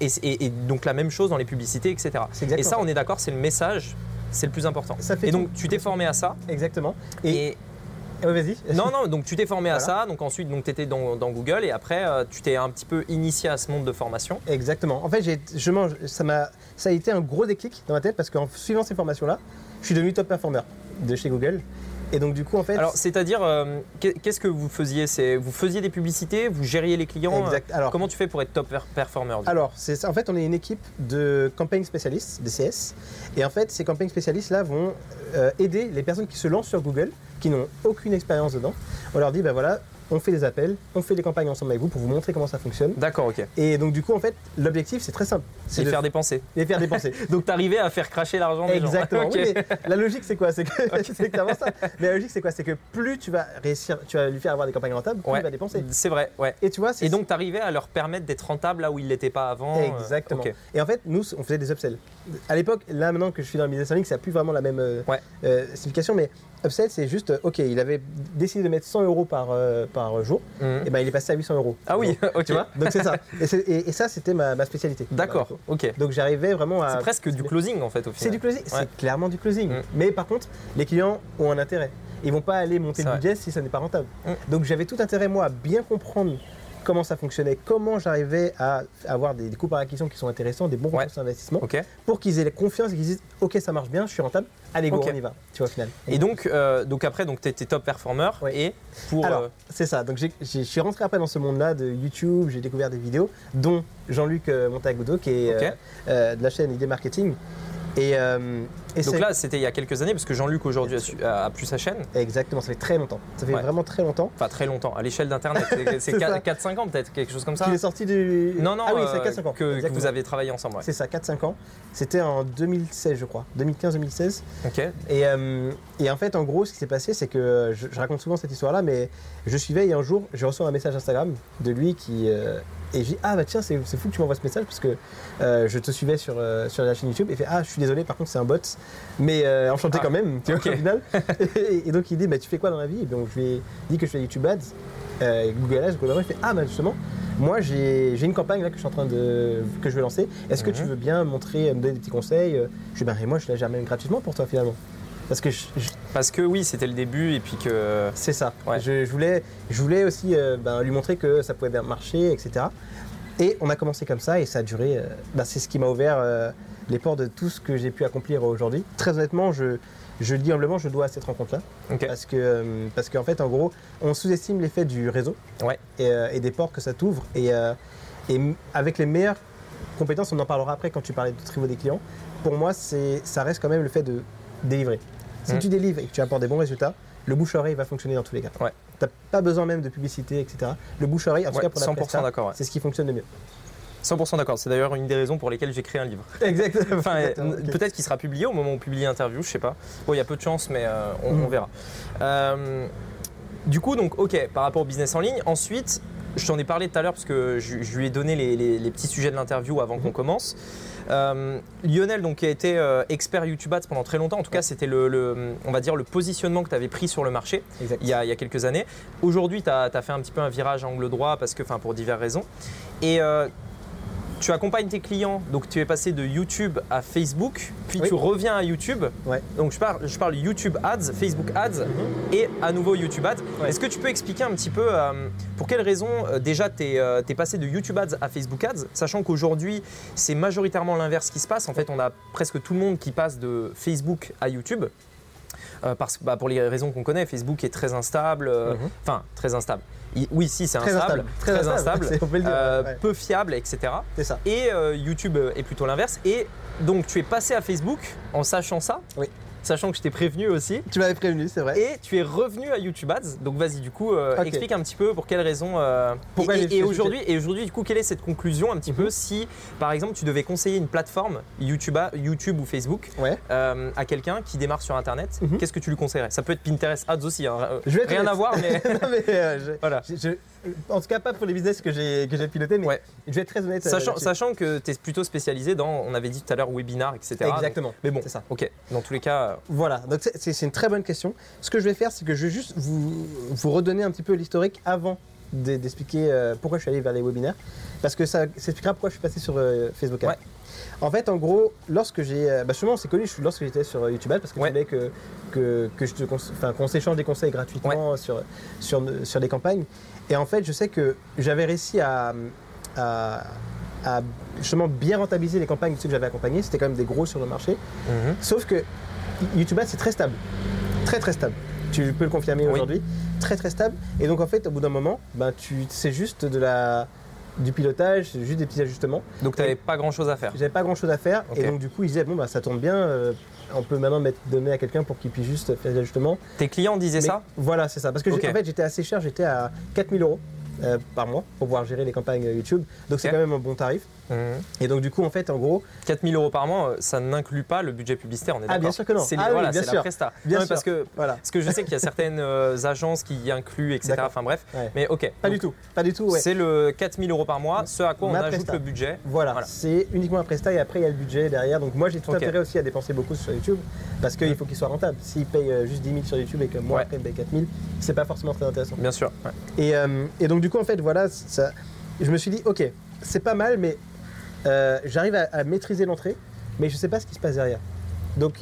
et, donc la même chose dans les publicités, etc. Et ça, on est d'accord, c'est le message, c'est le plus important. Ça fait et tout. donc, tu t'es formé à ça. Exactement. Et, Et, Vas-y. non, non, donc tu t'es formé à ça. Donc ensuite, tu étais dans, dans Google et après, euh, tu t'es un petit peu initié à ce monde de formation. Exactement. En fait, j'ai, je mange, ça, m'a, ça a été un gros déclic dans ma tête parce qu'en suivant ces formations-là, je suis devenu top performer de chez Google. Et donc, du coup, en fait. Alors, c'est-à-dire, euh, qu'est- qu'est-ce que vous faisiez? C'est Vous faisiez des publicités, vous gériez les clients? Exact. Alors, Comment tu fais pour être top per- performer Alors, c'est ça. En fait, on est une équipe de campaign spécialistes, DCS. Et en fait, ces campaign spécialistes-là vont euh, aider les personnes qui se lancent sur Google, qui n'ont aucune expérience dedans. On leur dit, ben voilà, on fait des appels, on fait des campagnes ensemble avec vous pour vous montrer comment ça fonctionne. D'accord, ok. Et donc, du coup, en fait, l'objectif, c'est très simple. C'est de faire dépenser. les faire dépenser. Donc, t'arrivais à faire cracher l'argent des gens. Exactement. Ok. Oui, mais la logique, c'est quoi? C'est que c'est exactement ça. Mais la logique, c'est quoi? C'est que plus tu vas réussir, tu vas lui faire avoir des campagnes rentables, plus Ouais. il va dépenser. C'est vrai, ouais. Et tu vois, c'est Et donc, t'arrivais à leur permettre d'être rentables là où ils l'étaient pas avant. euh, Exactement. Et en fait, nous, on faisait des upsells. À l'époque, là maintenant que je suis dans le business en ligne, ça n'a plus vraiment la même euh, Ouais. euh, signification, mais upsell, c'est juste, euh, ok, il avait décidé de mettre 100 euros par, euh, par jour, Mhm. et ben il est passé à 800 euros. Ah oui, ok. Tu vois Donc c'est ça. Et, c'est- et- et ça, c'était ma, ma spécialité. D'accord, ok. Donc j'arrivais vraiment à. C'est presque du closing en fait au final. C'est du closing, Ouais. c'est clairement du closing. Mm. Mais par contre, les clients ont un intérêt. Ils vont pas aller monter le budget si ça n'est pas rentable. Mm. Donc j'avais tout intérêt moi à bien comprendre comment ça fonctionnait, comment j'arrivais à avoir des, des coûts par acquisition qui sont intéressants, des bons Ouais. retours sur investissement, Ok. pour qu'ils aient la confiance et qu'ils disent ok ça marche bien, je suis rentable, allez go Ok. on y va. Tu vois au final. Et donc, euh, donc après, donc t'étais top performer Ouais. et pour. Alors, euh, c'est ça. Donc, je suis rentré après dans ce monde-là de YouTube. J'ai découvert des vidéos, dont Jean-Luc euh, Montagudo, qui est euh, de la chaîne Idée Marketing. Et, et donc là, c'était il y a quelques années parce que Jean-Luc aujourd'hui a, plus sa chaîne. exactement, ça fait très longtemps. Ça fait Ouais. vraiment très longtemps. Enfin, très longtemps. À l'échelle d'Internet, c'est- c'est C'est ça. 4-5 ans peut-être, quelque chose comme ça. Qu'il est sorti du. Non, non, Ah oui, euh, c'est 4-5 ans. que, vous avez travaillé ensemble. ouais. C'est ça, 4-5 ans. C'était en 2016, je crois. 2015-2016. Ok. Et, euh, et en fait, en gros, ce qui s'est passé, c'est que je, je raconte souvent cette histoire-là, mais je suivais et un jour, je reçois un message Instagram de lui qui. euh, et je dis Ah, bah tiens, c'est fou que tu m'envoies ce message parce que euh, je te suivais sur, euh, sur la chaîne YouTube. Et il fait Ah, je suis désolé, par contre, c'est un bot, mais euh, enchanté Ah, quand même, tu vois, au final. et, et donc, il dit bah, Tu fais quoi dans la vie? Et donc, je lui ai dit que je fais YouTube Ads, euh, Google Ads, Google Ads. Il fait Ah, bah justement, moi, j'ai une campagne là que je suis en train de. que je veux lancer. Est-ce que tu Mhm. veux bien me montrer, me donner des petits conseils? Je dis Bah, et moi, je la gère même gratuitement pour toi, finalement. Parce que je- je, Parce que oui, c'était le début et puis que. c'est ça. Ouais. Je, je voulais, je voulais aussi euh, ben, lui montrer que ça pouvait bien marcher, etc. Et on a commencé comme ça et ça a duré. euh, ben, c'est ce qui m'a ouvert les portes de tout ce que j'ai pu accomplir aujourd'hui. Très honnêtement, je, je le dis humblement, je dois à cette rencontre-là. Parce que, euh, parce qu'en fait, en gros, on sous-estime l'effet du réseau Ouais. et, euh, et des portes que ça t'ouvre. Et, euh, et avec les meilleures compétences, on en parlera après quand tu parlais du trivo des clients. Pour moi, c'est, ça reste quand même le fait de délivrer. Si Mhm. tu délivres et que tu apportes des bons résultats, le bouche-oreille va fonctionner dans tous les cas. Ouais. Tu n'as pas besoin même de publicité, etc. Le bouche-oreille, en tout Ouais, cas pour la 100% presta, d'accord. ouais. c'est ce qui fonctionne le mieux. 100% d'accord. C'est d'ailleurs une des raisons pour lesquelles j'ai créé un livre. Exactement. Enfin, euh, peut-être qu'il sera publié au moment où on publie l'interview, je sais pas. Bon, il y a peu de chance, mais euh, on, Mm. on verra. Euh, du coup, donc, ok, par rapport au business en ligne. Ensuite, je t'en ai parlé tout à l'heure parce que je, je lui ai donné les, les- les petits sujets de l'interview avant Mhm. qu'on commence. Euh, Lionel, donc, qui a été euh, expert YouTube Ads pendant très longtemps. En tout cas, c'était le, le- on va dire, le positionnement que tu avais pris sur le marché il y a, il y a quelques années. Aujourd'hui, tu as, fait un petit peu un virage à angle droit parce que, enfin, pour diverses raisons. Et euh, tu accompagnes tes clients, donc tu es passé de YouTube à Facebook, puis Oui. tu reviens à YouTube. Ouais. Donc je parle, je parle YouTube Ads, Facebook Ads et à nouveau YouTube Ads. Ouais. Est-ce que tu peux expliquer un petit peu euh, pour quelles raisons euh, déjà tu es, passé de YouTube Ads à Facebook Ads, sachant qu'aujourd'hui c'est majoritairement l'inverse qui se passe. En fait, on a presque tout le monde qui passe de Facebook à YouTube. Euh, parce que bah, pour les raisons qu'on connaît, Facebook est très instable, euh, Mhm. enfin très instable. Oui, si, c'est instable, instable. Très instable, c'est- on peut le dire, euh, ouais. peu fiable, etc. C'est ça. Et euh, YouTube est plutôt l'inverse. Et donc tu es passé à Facebook en sachant ça, Oui. Sachant que je t'ai prévenu aussi. Tu m'avais prévenu, c'est vrai. Et tu es revenu à YouTube Ads. Donc vas-y, du coup, euh, explique un petit peu pour quelles raisons. euh, Pourquoi et, et- aujourd'hui, et aujourd'hui, du coup, quelle est cette conclusion un petit Mhm. peu si, par exemple, tu devais conseiller une plateforme YouTube, ou Facebook Ouais. euh, à quelqu'un qui démarre sur Internet, Mhm. qu'est-ce que tu lui conseillerais? Ça peut être Pinterest Ads aussi, hein, Je vais être rien à voir, mais non, mais, je- voilà. je- je- en tout cas, pas pour les business que j'ai que j'ai piloté, mais Ouais. je vais être très honnête. euh, Sachant, sachant que tu es plutôt spécialisé dans, on avait dit tout à l'heure, webinar, etc. Donc- Exactement. mais bon, C'est ça. ok. Dans tous les cas, ça. Voilà, donc c'est- une très bonne question. Ce que je vais faire, c'est que je vais juste vous, vous redonner un petit peu l'historique avant de- d'expliquer euh, pourquoi je suis allé vers les webinaires. Parce que ça, ça expliquera pourquoi je suis passé sur euh, Facebook Ads. Ouais. En fait, en gros, lorsque j'ai. euh, Bah, sûrement, c'est connu, je- lorsque j'étais sur euh, YouTube Ads, parce que Ouais. tu voulais que, que, que je te enfin, qu'on s'échange des conseils gratuitement sur, sur, sur des campagnes. Et en fait, je sais que j'avais réussi à, à, à justement bien rentabiliser les campagnes de ceux que j'avais accompagnés. C'était quand même des gros sur le marché. Mhm. Sauf que YouTube Ads, c'est très stable. Très très stable. Tu peux le confirmer Oui. aujourd'hui. Très très stable. Et donc en fait, au bout d'un moment, ben, tu, c'est juste de la, du pilotage, juste des petits ajustements. Donc tu n'avais pas grand chose à faire. J'avais pas grand chose à faire. Et donc du coup, ils disaient, bon, bah, ça tourne bien. euh, on peut maintenant mettre, donner à quelqu'un pour qu'il puisse juste faire des ajustements. Tes clients disaient Mais ça? Voilà, c'est ça. Parce que en fait, j'étais assez cher, j'étais à 4000 euros. euh, par mois pour pouvoir gérer les campagnes euh, YouTube. Donc c'est quand même un bon tarif. Et donc du coup, en fait, en gros, 4000 euros par mois, euh, ça n'inclut pas le budget publicitaire, on est Ah, d'accord bien sûr que non. C'est Ah oui, voilà, bien c'est sûr. la presta. Bien Non, sûr. Parce que, voilà. parce que je sais qu'il y a certaines euh, agences qui y incluent, etc. Enfin bref. Ouais. Mais ok. Pas Donc, du tout. Pas du tout. Ouais. C'est le 4000 euros par mois, ce à quoi on Ma ajoute presta. le budget. Voilà, Voilà. c'est uniquement un prestat et après il y a le budget derrière. Donc moi j'ai tout intérêt aussi à dépenser beaucoup sur YouTube parce qu'il faut qu'il soit rentable. S'il paye euh, juste 10 000 sur YouTube et que moi Ouais. après il paye 4 000, c'est pas forcément très intéressant. Bien sûr. Et, euh, et donc du coup en fait voilà, ça, je me suis dit ok, c'est pas mal mais euh, j'arrive à, à maîtriser l'entrée mais je sais pas ce qui se passe derrière. Donc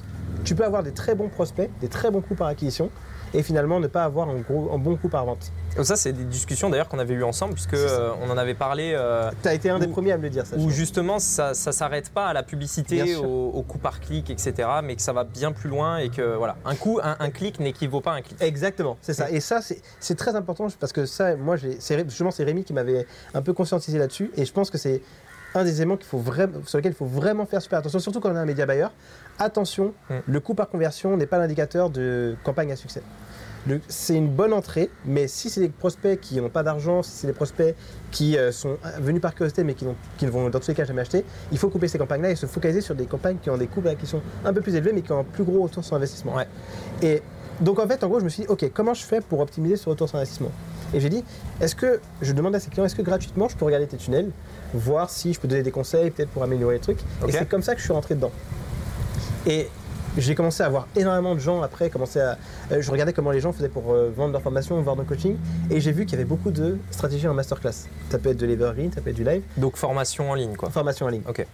tu peux avoir des très bons prospects, des très bons coûts par acquisition et finalement ne pas avoir un, gros, un bon coût par vente. Ça, c'est des discussions d'ailleurs qu'on avait eues ensemble, puisque euh, on en avait parlé. euh, Tu as été un des premiers à me le dire ça. où justement ça, ça s'arrête pas à la publicité, au, au coût par clic, etc. Mais que ça va bien plus loin et que voilà, un coup, un, un clic n'équivaut pas à un clic. Exactement, c'est ça. Et ça, c'est très important parce que ça, moi, justement, c'est Rémi qui m'avait un peu conscientisé là-dessus. Et je pense que c'est un des éléments qu'il faut vraiment, sur lequel il faut vraiment faire super attention, surtout quand on est un média buyer. Attention, Mm. le coût par conversion n'est pas l'indicateur de campagne à succès. C'est une bonne entrée, mais si c'est des prospects qui n'ont pas d'argent, si c'est des prospects qui euh, sont venus par curiosité mais qui, ne vont dans tous les cas jamais acheter, il faut couper ces campagnes-là et se focaliser sur des campagnes qui ont des coûts qui sont un peu plus élevés mais qui ont un plus gros retour sur investissement. Ouais. Et donc en fait, en gros, je me suis dit, ok, comment je fais pour optimiser ce retour sur investissement? Et j'ai dit, est-ce que je demande à ces clients, est-ce que gratuitement je peux regarder tes tunnels, voir si je peux donner des conseils, peut-être pour améliorer les trucs. Et c'est comme ça que je suis rentré dedans. Et j'ai commencé à voir énormément de gens après, commencé à, euh, je regardais comment les gens faisaient pour euh, vendre leur formation, vendre leur coaching, et j'ai vu qu'il y avait beaucoup de stratégies en masterclass. Ça peut être de l'evergreen, ça peut être du live, Donc formation en ligne, quoi. formation en ligne. Ok.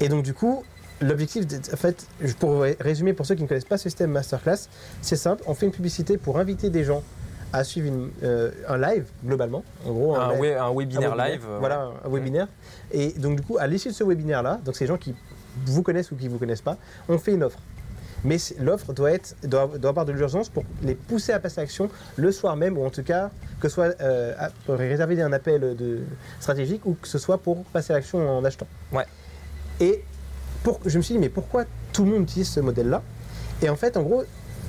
Et donc du coup, l'objectif, en fait, pour résumer pour ceux qui ne connaissent pas ce système masterclass, c'est simple, on fait une publicité pour inviter des gens à suivre une- euh, un live globalement, en gros Un, live- un un webinaire live. euh, Voilà, un webinaire. Et donc du coup, à l'issue de ce webinaire-là, donc ces gens qui vous connaissent ou qui vous connaissent pas, on fait une offre. Mais l'offre doit, être, doit, doit avoir de l'urgence pour les pousser à passer à l'action le soir même, ou en tout cas que ce soit euh, réserver un appel de, stratégique ou que ce soit pour passer à l'action en achetant. Ouais. Et pour, je me suis dit, mais pourquoi tout le monde utilise ce modèle-là? Et en fait, en gros,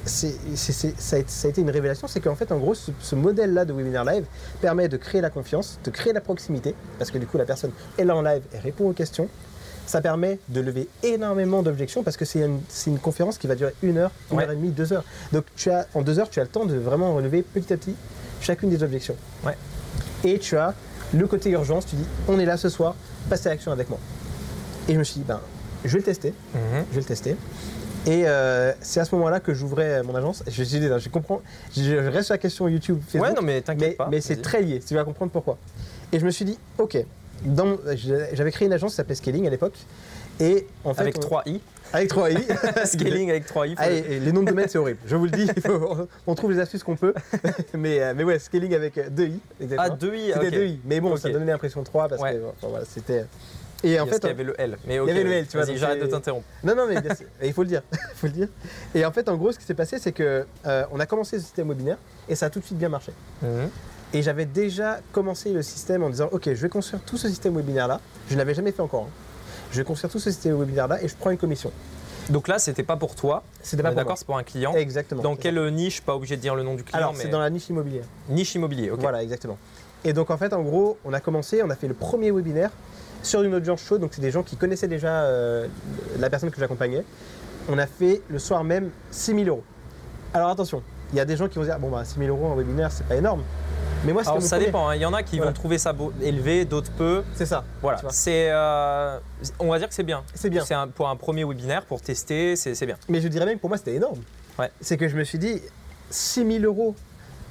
ça, a, été- ça a été une révélation, c'est qu'en fait, en gros, ce, ce modèle-là de webinaire live permet de créer la confiance, de créer la proximité, parce que du coup, la personne est là en live et répond aux questions. Ça permet de lever énormément d'objections parce que c'est une, conférence qui va durer une heure, une Ouais. heure et demie, deux heures. Donc tu as, en deux heures, tu as le temps de vraiment relever petit à petit chacune des objections. Ouais. Et tu as le côté urgence, tu dis on est là ce soir, passez à l'action avec moi. Et je me suis dit, ben, je vais le tester, Mhm. je vais le tester. Et euh, c'est à ce moment-là que j'ouvrais mon agence. Je, je, je, je comprends, je, je reste sur la question YouTube, Facebook. Ouais, non, mais Mais, t'inquiète pas. mais c'est très lié, tu vas comprendre pourquoi. Et je me suis dit, ok, j'avais créé une agence qui s'appelait Scaling à l'époque. Et en fait, Avec on- 3 i. avec 3 i. Scaling avec 3 i. Ah, et- et les noms de domaine, c'est horrible. Je vous le dis, il faut- on trouve les astuces qu'on peut. mais, euh, mais ouais, scaling avec 2 i. exactement. Ah, 2 i. C'était ok. 2 i. Mais bon, ça donnait l'impression de 3 parce Ouais. que voilà, c'était. Et en fait, qu'il y avait le L. Mais ok, avait le. L, tu vois, j'arrête de t'interrompre. Non, non, mais bien sûr, il faut le dire. Il faut le dire. Et en fait, en gros, ce qui s'est passé, c'est que euh, on a commencé ce système webinaire et ça a tout de suite bien marché. Mhm. Et j'avais déjà commencé le système en disant, ok, je vais construire tout ce système webinaire là. Je ne l'avais jamais fait encore. hein. Je vais construire tout ce système webinaire là et je prends une commission. Donc là, c'était pas pour toi. C'était pas D'accord, c'est pour un client. Exactement. Dans quelle niche Pas obligé de dire le nom du client, Alors, mais c'est dans la niche immobilière. niche immobilier. Ok. Voilà, exactement. Et donc en fait, en gros, on a commencé, on a fait le premier webinaire sur une audience chaude, donc c'est des gens qui connaissaient déjà euh, la personne que j'accompagnais. On a fait le soir même 6 000 euros. Alors attention, il y a des gens qui vont dire, bon bah 6 000 euros en webinaire, c'est pas énorme. Mais moi, Alors ça dépend, hein. il y en a qui Voilà. vont trouver ça beau- élevé, d'autres peu. C'est ça. Voilà, c'est, euh, on va dire que c'est bien. C'est bien. C'est pour un premier webinaire, pour tester, c'est bien. Mais je dirais même que pour moi, c'était énorme. Ouais. C'est que je me suis dit, 6000 euros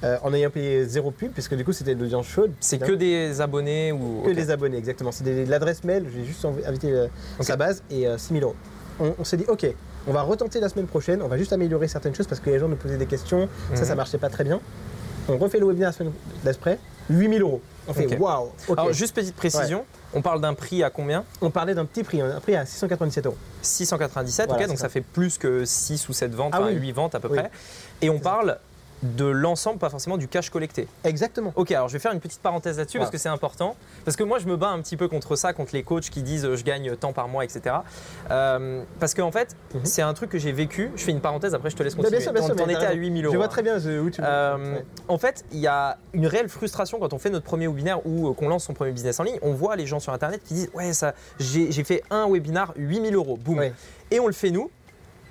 euh, en ayant payé zéro pub, puisque du coup, c'était de l'audience chaude. C'est que des abonnés ou. Que des abonnés, exactement. C'est des- l'adresse mail, j'ai juste invité euh, sa base et euh, 6000 euros. On, on s'est dit, ok, on va retenter la semaine prochaine, on va juste améliorer certaines choses parce que les gens nous posaient des questions, ça, ça Mhm. marchait pas très bien. On refait le webinaire la semaine d'après, 8000 euros. On fait, waouh. Alors juste petite précision, on parle d'un prix à combien? On parlait d'un petit prix, un prix à 697 euros. 697, Voilà, ok, donc ça. ça. fait plus que 6 ou 7 ventes, Ah enfin oui. 8 ventes à peu Oui. près. Et on parle de l'ensemble, pas forcément du cash collecté. Exactement. Ok, alors je vais faire une petite parenthèse là-dessus parce que c'est important. Parce que moi, je me bats un petit peu contre ça, contre les coachs qui disent euh, je gagne tant par mois, etc. Euh, parce qu'en fait, Mhm. c'est un truc que j'ai vécu. Je fais une parenthèse, après je te laisse Bah, continuer. bien sûr, bien T'en- sûr, t'en mais t'as étais à raison. 8000 euros. Je vois hein. très bien euh, où tu. Euh, Ouais. En fait, il y a une réelle frustration quand on fait notre premier webinaire ou qu'on lance son premier business en ligne. On voit les gens sur Internet qui disent Ouais, ça, j'ai j'ai fait un webinar 8000 euros. Boum. Ouais. Et on le fait nous.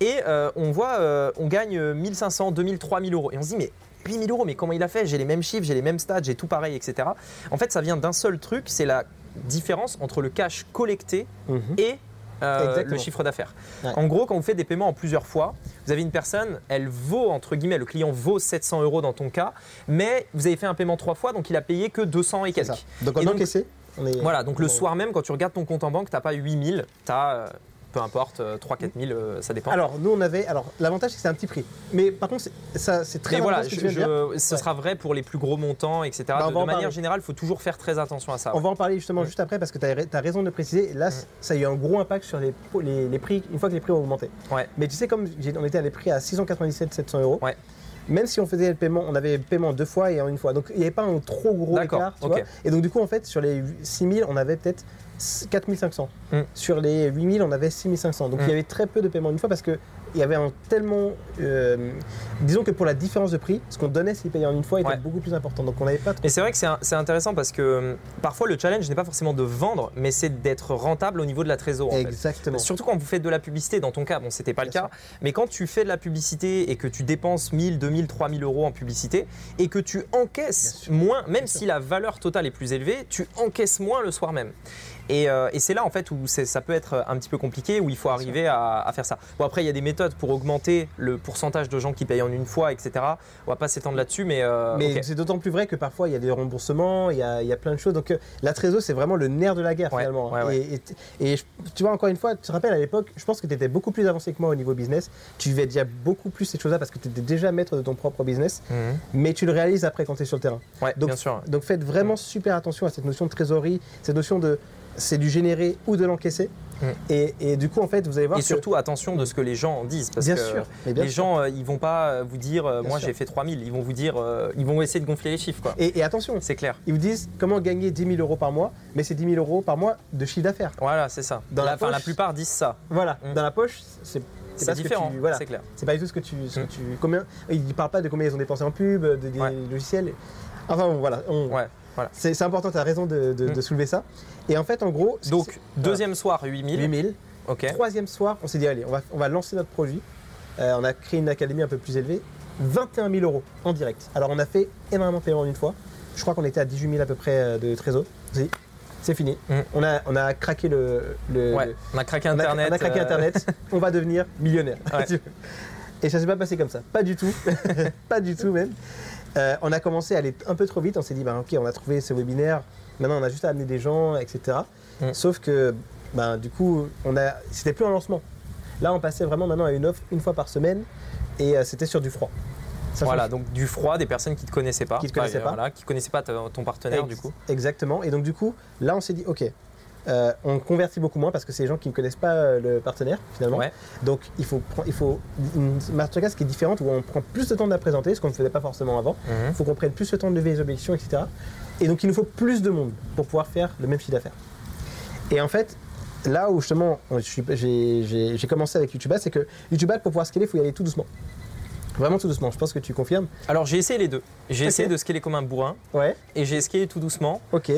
Et euh, on voit, euh, on gagne 1500, 2000, 3000 euros. Et on se dit Mais 8000 euros, mais comment il a fait? J'ai les mêmes chiffres, j'ai les mêmes stats, j'ai tout pareil, etc. En fait, ça vient d'un seul truc c'est la différence entre le cash collecté Mhm. et euh, le chiffre d'affaires. Ouais. En gros, quand vous faites des paiements en plusieurs fois, vous avez une personne, elle vaut, entre guillemets, le client vaut 700 euros dans ton cas, mais vous avez fait un paiement trois fois, donc il a payé que 200 et C'est ça. quelques. Donc on a encaissé. On est... Voilà, donc le soir même, quand tu regardes ton compte en banque, tu n'as pas 8000, tu as, peu importe, 3-4 000, euh, ça dépend. Alors nous on avait. Alors l'avantage c'est que c'est un petit prix. Mais par contre c'est- ça c'est très mais voilà, ce que je- tu viens de dire. je- ce Ouais. sera vrai pour les plus gros montants, etc. Bah, de manière générale, il faut toujours faire très attention à ça. On ouais. va en parler justement Mm. juste après parce que tu as, raison de préciser. Là, c- ça a eu un gros impact sur les, les, les prix une fois que les prix ont augmenté. Ouais. Mais tu sais, comme on était à des prix à 697, 700 euros, Ouais. même si on faisait le paiement, on avait le paiement deux fois et en une fois. Donc il n'y avait pas un trop gros écart. tu ok. vois. Et donc du coup, en fait, sur les 6000, on avait peut-être 4500. Mm. Sur les 8000, on avait 6500. Donc Mm. il y avait très peu de paiements une fois parce que il y avait un tellement. euh, disons que pour la différence de prix, ce qu'on donnait s'il payait en une fois était Ouais. beaucoup plus important. Donc on n'avait pas trop. Et c'est vrai que c'est intéressant parce que euh, parfois le challenge n'est pas forcément de vendre, mais c'est d'être rentable au niveau de la trésor. en fait. Exactement. Surtout quand vous faites de la publicité, dans ton cas, bon, c'était pas le cas, mais quand tu fais de la publicité et que tu dépenses 1000, 2000, 3000 euros en publicité et que tu encaisses moins, même si la valeur totale est plus élevée, tu encaisses moins le soir même. Et, euh, et c'est là en fait où ça peut être un petit peu compliqué, où il faut arriver à, à faire ça. Bon après il y a des méthodes pour augmenter le pourcentage de gens qui payent en une fois, etc. On va pas s'étendre là-dessus, mais, euh, Mais c'est d'autant plus vrai que parfois il y a des remboursements, il y a, il y a plein de choses. Donc euh, la trésor, c'est vraiment le nerf de la guerre Ouais, finalement. ouais, ouais. Et, et- et je- tu vois, encore une fois, tu te rappelles à l'époque, je pense que tu étais beaucoup plus avancé que moi au niveau business. Tu vivais déjà beaucoup plus ces choses-là parce que tu étais déjà maître de ton propre business, Mhm. mais tu le réalises après quand tu es sur le terrain. Donc, bien sûr. Donc faites vraiment super attention à cette notion de trésorerie, cette notion de c'est du générer ou de l'encaisser. Mm. Et, et du coup, en fait, vous allez voir Et que- surtout attention de ce que les gens en disent. Parce bien que sûr, bien les sûr. gens, euh, ils vont pas euh, vous dire, euh, Bien moi j'ai fait 3000, ils vont vous dire, euh, ils vont essayer de gonfler les chiffres. quoi. Et, et attention, C'est clair. ils vous disent comment gagner 10 000 euros par mois, mais c'est 10 000 euros par mois de chiffre d'affaires. Voilà, c'est ça. Dans la plupart disent ça. Voilà, Mm. dans la poche, c'est C'est différent, tu- voilà. c'est clair. C'est pas du tout ce que tu. Ce que Mm. tu combien, ils ne parlent pas de combien ils ont dépensé en pub, de, des Ouais. logiciels. Enfin voilà. on- Ouais, voilà. C'est important, tu as raison de, de- Mm. de soulever ça. Et en fait, en gros. Donc, deuxième soir, voilà, 8000. 8000. Ok. Troisième soir, on s'est dit, allez, on va, on va lancer notre produit. Euh, on a créé une académie un peu plus élevée. 21 000 euros en direct. Alors, on a fait énormément de paiements en une fois. Je crois qu'on était à 18 000 à peu près euh, de trésor. C'est fini. Mm. On, a, on a craqué le. le- Ouais, le- on a craqué on a- Internet. on a craqué euh, Internet, on va devenir millionnaire. Ouais. Et ça s'est pas passé comme ça, pas du tout, pas du tout même. Euh, on a commencé à aller un peu trop vite, on s'est dit, bah, ok, on a trouvé ce webinaire, maintenant on a juste à amener des gens, etc. Mm. Sauf que, bah, du coup, on a, c'était plus un lancement. Là, on passait vraiment maintenant à une offre une fois par semaine et euh, c'était sur du froid. Ça Voilà, change. donc du froid, des personnes qui ne te connaissaient pas. Qui te connaissaient pas. Voilà, qui connaissaient pas ton ton partenaire, Ex- du coup. Exactement. Et donc, du coup, là, on s'est dit, ok, euh, on convertit beaucoup moins parce que c'est les gens qui ne connaissent pas euh, le partenaire, finalement. Ouais. Donc, il faut, il faut une masterclass qui est différente où on prend plus de temps de la présenter, ce qu'on ne faisait pas forcément avant. Mhm. Il faut qu'on prenne plus de temps de lever les objections, etc. Et donc, il nous faut plus de monde pour pouvoir faire le même chiffre d'affaires. Et en fait, là où justement j'ai commencé avec YouTube c'est que YouTube pour pouvoir scaler, il faut y aller tout doucement. Vraiment tout doucement. Je pense que tu confirmes. Alors j'ai essayé les deux. J'ai essayé de scaler comme un bourrin Ouais. et j'ai escalé tout doucement Ok.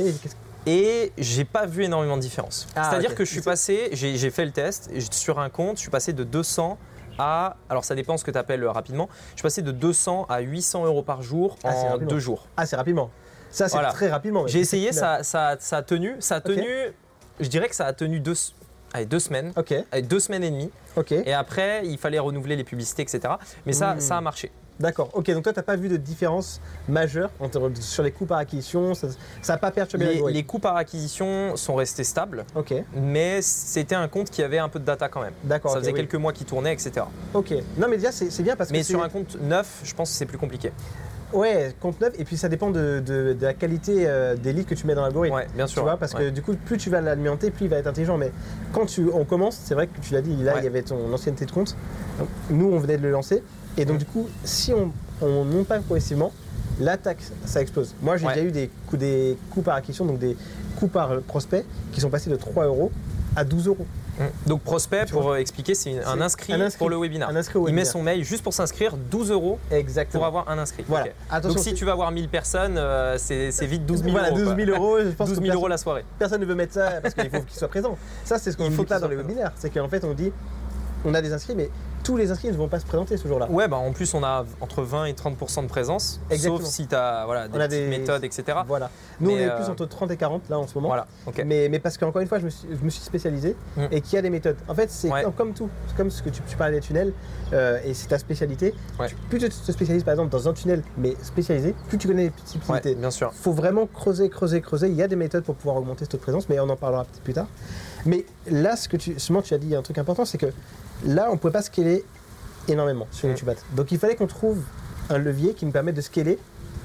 Et j'ai pas vu énormément de différence. Ah, C'est-à-dire que je suis passé, j'ai fait le test sur un compte, je suis passé de 200 à, alors ça dépend ce que tu appelles rapidement, je suis passé de 200 à 800 euros par jour Ah, en deux jours. Ah, c'est rapidement. Ça, c'est Voilà. très rapidement. J'ai essayé, ça, ça, ça a tenu, ça a tenu, je dirais que ça a tenu deux, allez, deux semaines, Ok, allez, deux semaines et demie. ok. Et après, il fallait renouveler les publicités, etc. Mais ça, Hmm. ça a marché. D'accord. Ok, donc toi, t'as pas vu de différence majeure entre, sur les coûts par acquisition Ça n'a pas perturbé Les, les coûts par acquisition sont restés stables, Ok, mais c'était un compte qui avait un peu de data quand même. d'accord. ça faisait oui. quelques mois qu'il tournait, etc. Ok. Non, mais déjà, c'est bien parce Mais que. sur c'est- un compte neuf, je pense que c'est plus compliqué. Ouais, compte neuf, et puis ça dépend de, de- de la qualité euh, des leads que tu mets dans l'algorithme. Ouais, bien Tu sûr. vois, parce ouais. que du coup, plus tu vas l'alimenter, plus il va être intelligent. Mais quand tu, on commence, c'est vrai que tu l'as dit, là, Ouais. il y avait ton ancienneté de compte. Nous, on venait de le lancer. Et donc, du coup, si on, on monte pas progressivement, l'attaque, ça explose. Moi, j'ai Ouais. déjà eu des coûts, des coûts par acquisition, donc des coûts par prospect, qui sont passés de 3 euros à 12 euros. Mm. Donc prospect, pour euh, expliquer, c'est un, un inscrit. pour le webinaire. Il met son mail juste pour s'inscrire, 12 euros Exactement. pour avoir un inscrit. Voilà. Ok. Attention, Donc si tu vas avoir 1000 personnes, euh, c'est vite 12 000 voilà, euros. 12 quoi. 000 euros, je pense 12 que 000 euros la soirée. Personne ne veut mettre ça parce qu'il faut qu'il soit présent. Ça, c'est ce qu'on pas qu'il dans les webinaires. C'est qu'en fait, on dit on a des inscrits, mais tous les inscrits ne vont pas se présenter ce jour-là. Ouais, bah en plus on a entre 20 et 30% de présence, Exactement. sauf si tu as voilà, des des- méthodes, etc. Voilà. Nous, Mais, on est euh, plus entre 30 et 40 là en ce moment. Voilà. Mais, mais parce qu'encore une fois, je me suis, je me suis spécialisé Mm. et qu'il y a des méthodes. En fait, c'est Ouais. comme, comme tout. C'est comme ce que tu, tu parlais des tunnels euh, et c'est ta spécialité. Ouais. Tu- plus tu te spécialises par exemple dans un tunnel, mais spécialisé, plus tu connais les Ouais, subtilités. bien sûr. faut vraiment creuser, creuser, creuser. Il y a des méthodes pour pouvoir augmenter ce taux de présence, mais on en parlera peut-être plus tard. Mais là, ce que tu, justement, tu as dit un truc important, c'est que là, on ne pouvait pas scaler énormément sur. YouTube Ads. Donc, il fallait qu'on trouve un levier qui nous permette de scaler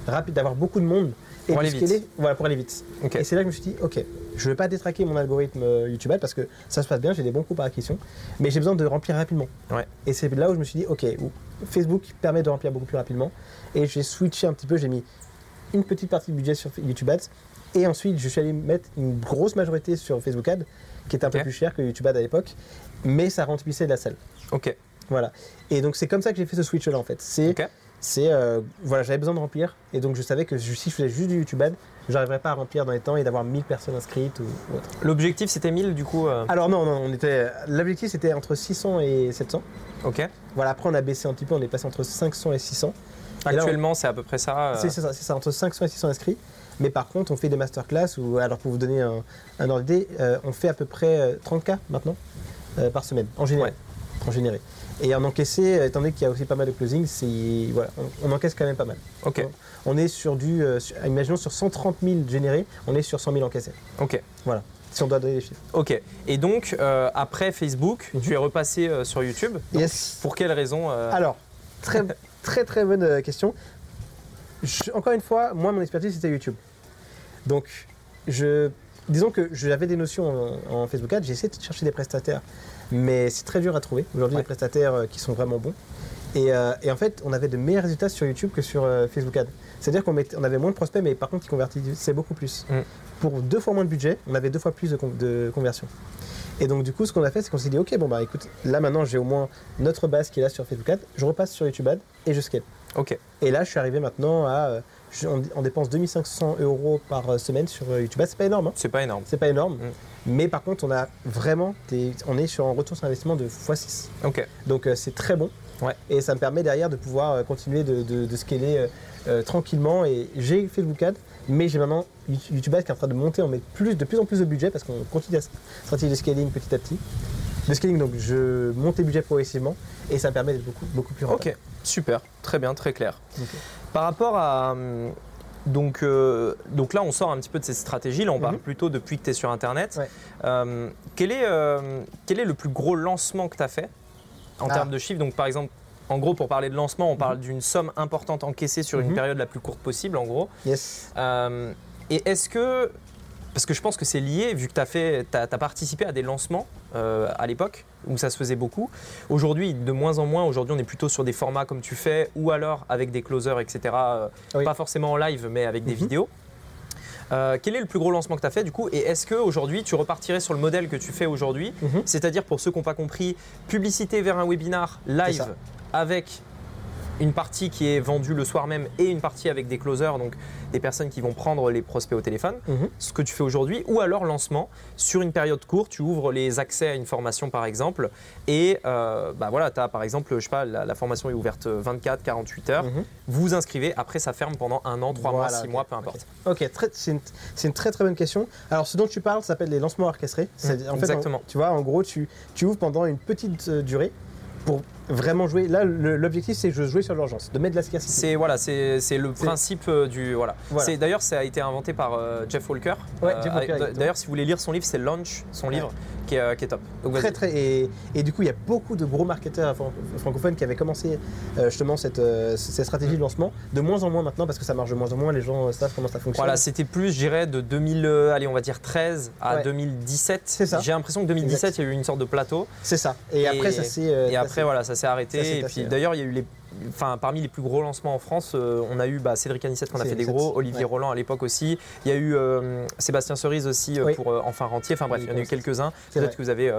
rapide, d'avoir beaucoup de monde et Pour de aller vite. scaler, voilà, pour aller vite. Et c'est là que je me suis dit, ok, je ne vais pas détraquer mon algorithme euh, YouTube Ads parce que ça se passe bien, j'ai des bons coûts par acquisition, mais j'ai besoin de remplir rapidement. Ouais. Et c'est là où je me suis dit, ok, Facebook permet de remplir beaucoup plus rapidement. Et j'ai switché un petit peu, j'ai mis une petite partie de budget sur YouTube Ads. Et ensuite, je suis allé mettre une grosse majorité sur Facebook Ads, qui était un peu plus cher que YouTube Ads à l'époque, mais ça remplissait la salle. Ok. Voilà. Et donc, c'est comme ça que j'ai fait ce switch-là, en fait. C'est, Ok. c'est euh, voilà, j'avais besoin de remplir. Et donc, je savais que si je faisais juste du YouTube Ads, j'arriverais pas à remplir dans les temps et d'avoir 1000 personnes inscrites ou, ou autre. L'objectif c'était 1000 du coup. euh, Alors, non, non, on était, l'objectif, c'était entre 600 et 700. Ok. Voilà, après, on a baissé un petit peu, on est passé entre 500 et 600. Et là, on- Actuellement c'est à peu près ça. euh, C'est c'est ça, c'est ça, entre 500 et 600 inscrits. Mais par contre, on fait des masterclass, ou alors pour vous donner un, un ordre d'idée, euh, on fait à peu près euh, 30 cas maintenant euh, par semaine, en général. En généré. Et en encaissé, euh, étant donné qu'il y a aussi pas mal de closing, c'est voilà, on, on encaisse quand même pas mal. Ok. On est sur du, euh, sur- imaginons sur 130 000 générés, on est sur 100 000 encaissés. Ok. Voilà, si on doit donner les chiffres. Ok. Et donc euh, après Facebook, Mhm. tu es repassé euh, sur YouTube. Donc, Yes. Pour quelle raison euh, Alors, très très très bonne euh, question. Je- encore une fois, moi mon expertise c'était YouTube. Donc, je, disons que j'avais des notions en, en Facebook Ads, j'ai essayé de chercher des prestataires, mais c'est très dur à trouver aujourd'hui Ouais. des prestataires euh, qui sont vraiment bons. Et, euh, et en fait, on avait de meilleurs résultats sur YouTube que sur euh, Facebook Ads. C'est-à-dire qu'on on avait moins de prospects, mais par contre, ils convertissaient beaucoup plus. Mm. Pour deux fois moins de budget, on avait deux fois plus de, con- de conversion. Et donc, du coup, ce qu'on a fait, c'est qu'on s'est dit, OK, bon, bah écoute, là maintenant, j'ai au moins notre base qui est là sur Facebook Ads, je repasse sur YouTube Ads et je scale. Ok. Et là, je suis arrivé maintenant à. je- on, on dépense 2500 euros par euh, semaine sur euh, YouTube Ads. C'est pas énorme, hein. C'est pas énorme. c'est pas énorme. Mm. Mais par contre, on a vraiment. Des, on est sur un retour sur investissement de x6. Ok. Donc euh, c'est très bon. Ouais. Et ça me permet derrière de pouvoir continuer de, de- de scaler euh, tranquillement. Et j'ai Facebook Ads, mais j'ai maintenant YouTube Ads qui est en train de monter. On met plus, de plus en plus de budget parce qu'on continue la stratégie de scaling petit à petit. De scaling, donc je monte les budgets progressivement et ça me permet d'être beaucoup, beaucoup plus rentable. Ok. Super. Très bien. Très clair. Par rapport à. hum, Donc, euh, donc là, on sort un petit peu de cette stratégie. Là, on parle Mhm. plutôt depuis que tu es sur Internet. Ouais. Euh, quel, est, euh, quel est le plus gros lancement que tu as fait en Ah. termes de chiffres? Donc, par exemple, en gros, pour parler de lancement, on parle d'une somme importante encaissée sur une Mhm. période la plus courte possible, en gros. Yes. Et est-ce que. Parce que je pense que c'est lié, vu que tu as, fait, participé à des lancements euh, à l'époque, où ça se faisait beaucoup. Aujourd'hui, de moins en moins, aujourd'hui, on est plutôt sur des formats comme tu fais, ou alors avec des closers, etc. euh, Oui. Pas forcément en live, mais avec des Mhm. vidéos. Euh, quel est le plus gros lancement que tu as fait du coup? Et est-ce qu'aujourd'hui tu repartirais sur le modèle que tu fais aujourd'hui? Mhm. C'est-à-dire pour ceux qui n'ont pas compris, publicité vers un webinar live avec une partie qui est vendue le soir même et une partie avec des closers, donc des personnes qui vont prendre les prospects au téléphone, Mhm. ce que tu fais aujourd'hui, ou alors lancement sur une période courte, tu ouvres les accès à une formation par exemple, et euh, bah voilà, tu as par exemple, je sais pas, la, la formation est ouverte 24, 48 heures, Mhm. vous vous inscrivez, après ça ferme pendant un an, trois mois, six mois, peu importe. Ok, très- c'est une, très très bonne question. Alors, ce dont tu parles s'appelle les lancements orchestrés. C'est- en fait, exactement. en- tu vois, en gros, tu, tu ouvres pendant une petite euh, durée pour vraiment jouer. Là, l'objectif, c'est de jouer sur l'urgence, de mettre de la scarcity. C'est voilà, c'est le principe euh, du voilà. Voilà. C'est d'ailleurs ça a été inventé par euh, Jeff Walker. Ouais, exactement. D'ailleurs, si vous voulez lire son livre, c'est Launch, son Ouais. livre, qui est, euh, qui est top. Donc. Très très et, et du coup il y a beaucoup de gros marketeurs fran- francophones qui avaient commencé euh, justement cette, euh, cette stratégie de lancement de moins en moins maintenant parce que ça marche de moins en moins les gens euh, savent comment ça fonctionne Voilà, c'était plus, je dirais, de 2000, euh, allez, on va dire 13 à Ouais. 2017. C'est ça. J'ai l'impression que 2017, il y a eu une sorte de plateau. c'est ça et, après ça s'est euh, et après, voilà, ça s'est arrêté. Ça s'est et tassé, puis, ouais. d'ailleurs, il y a eu les. Enfin, parmi les plus gros lancements en France, euh, on a eu bah, Cédric Anissette qu'on a fait des gros, Olivier Ouais. Roland à l'époque aussi. Il y a eu euh, Sébastien Cerise aussi euh, Oui. pour Enfin Rentier. Enfin bref, Oui, il y en a eu quelques-uns. Peut-être que vous avez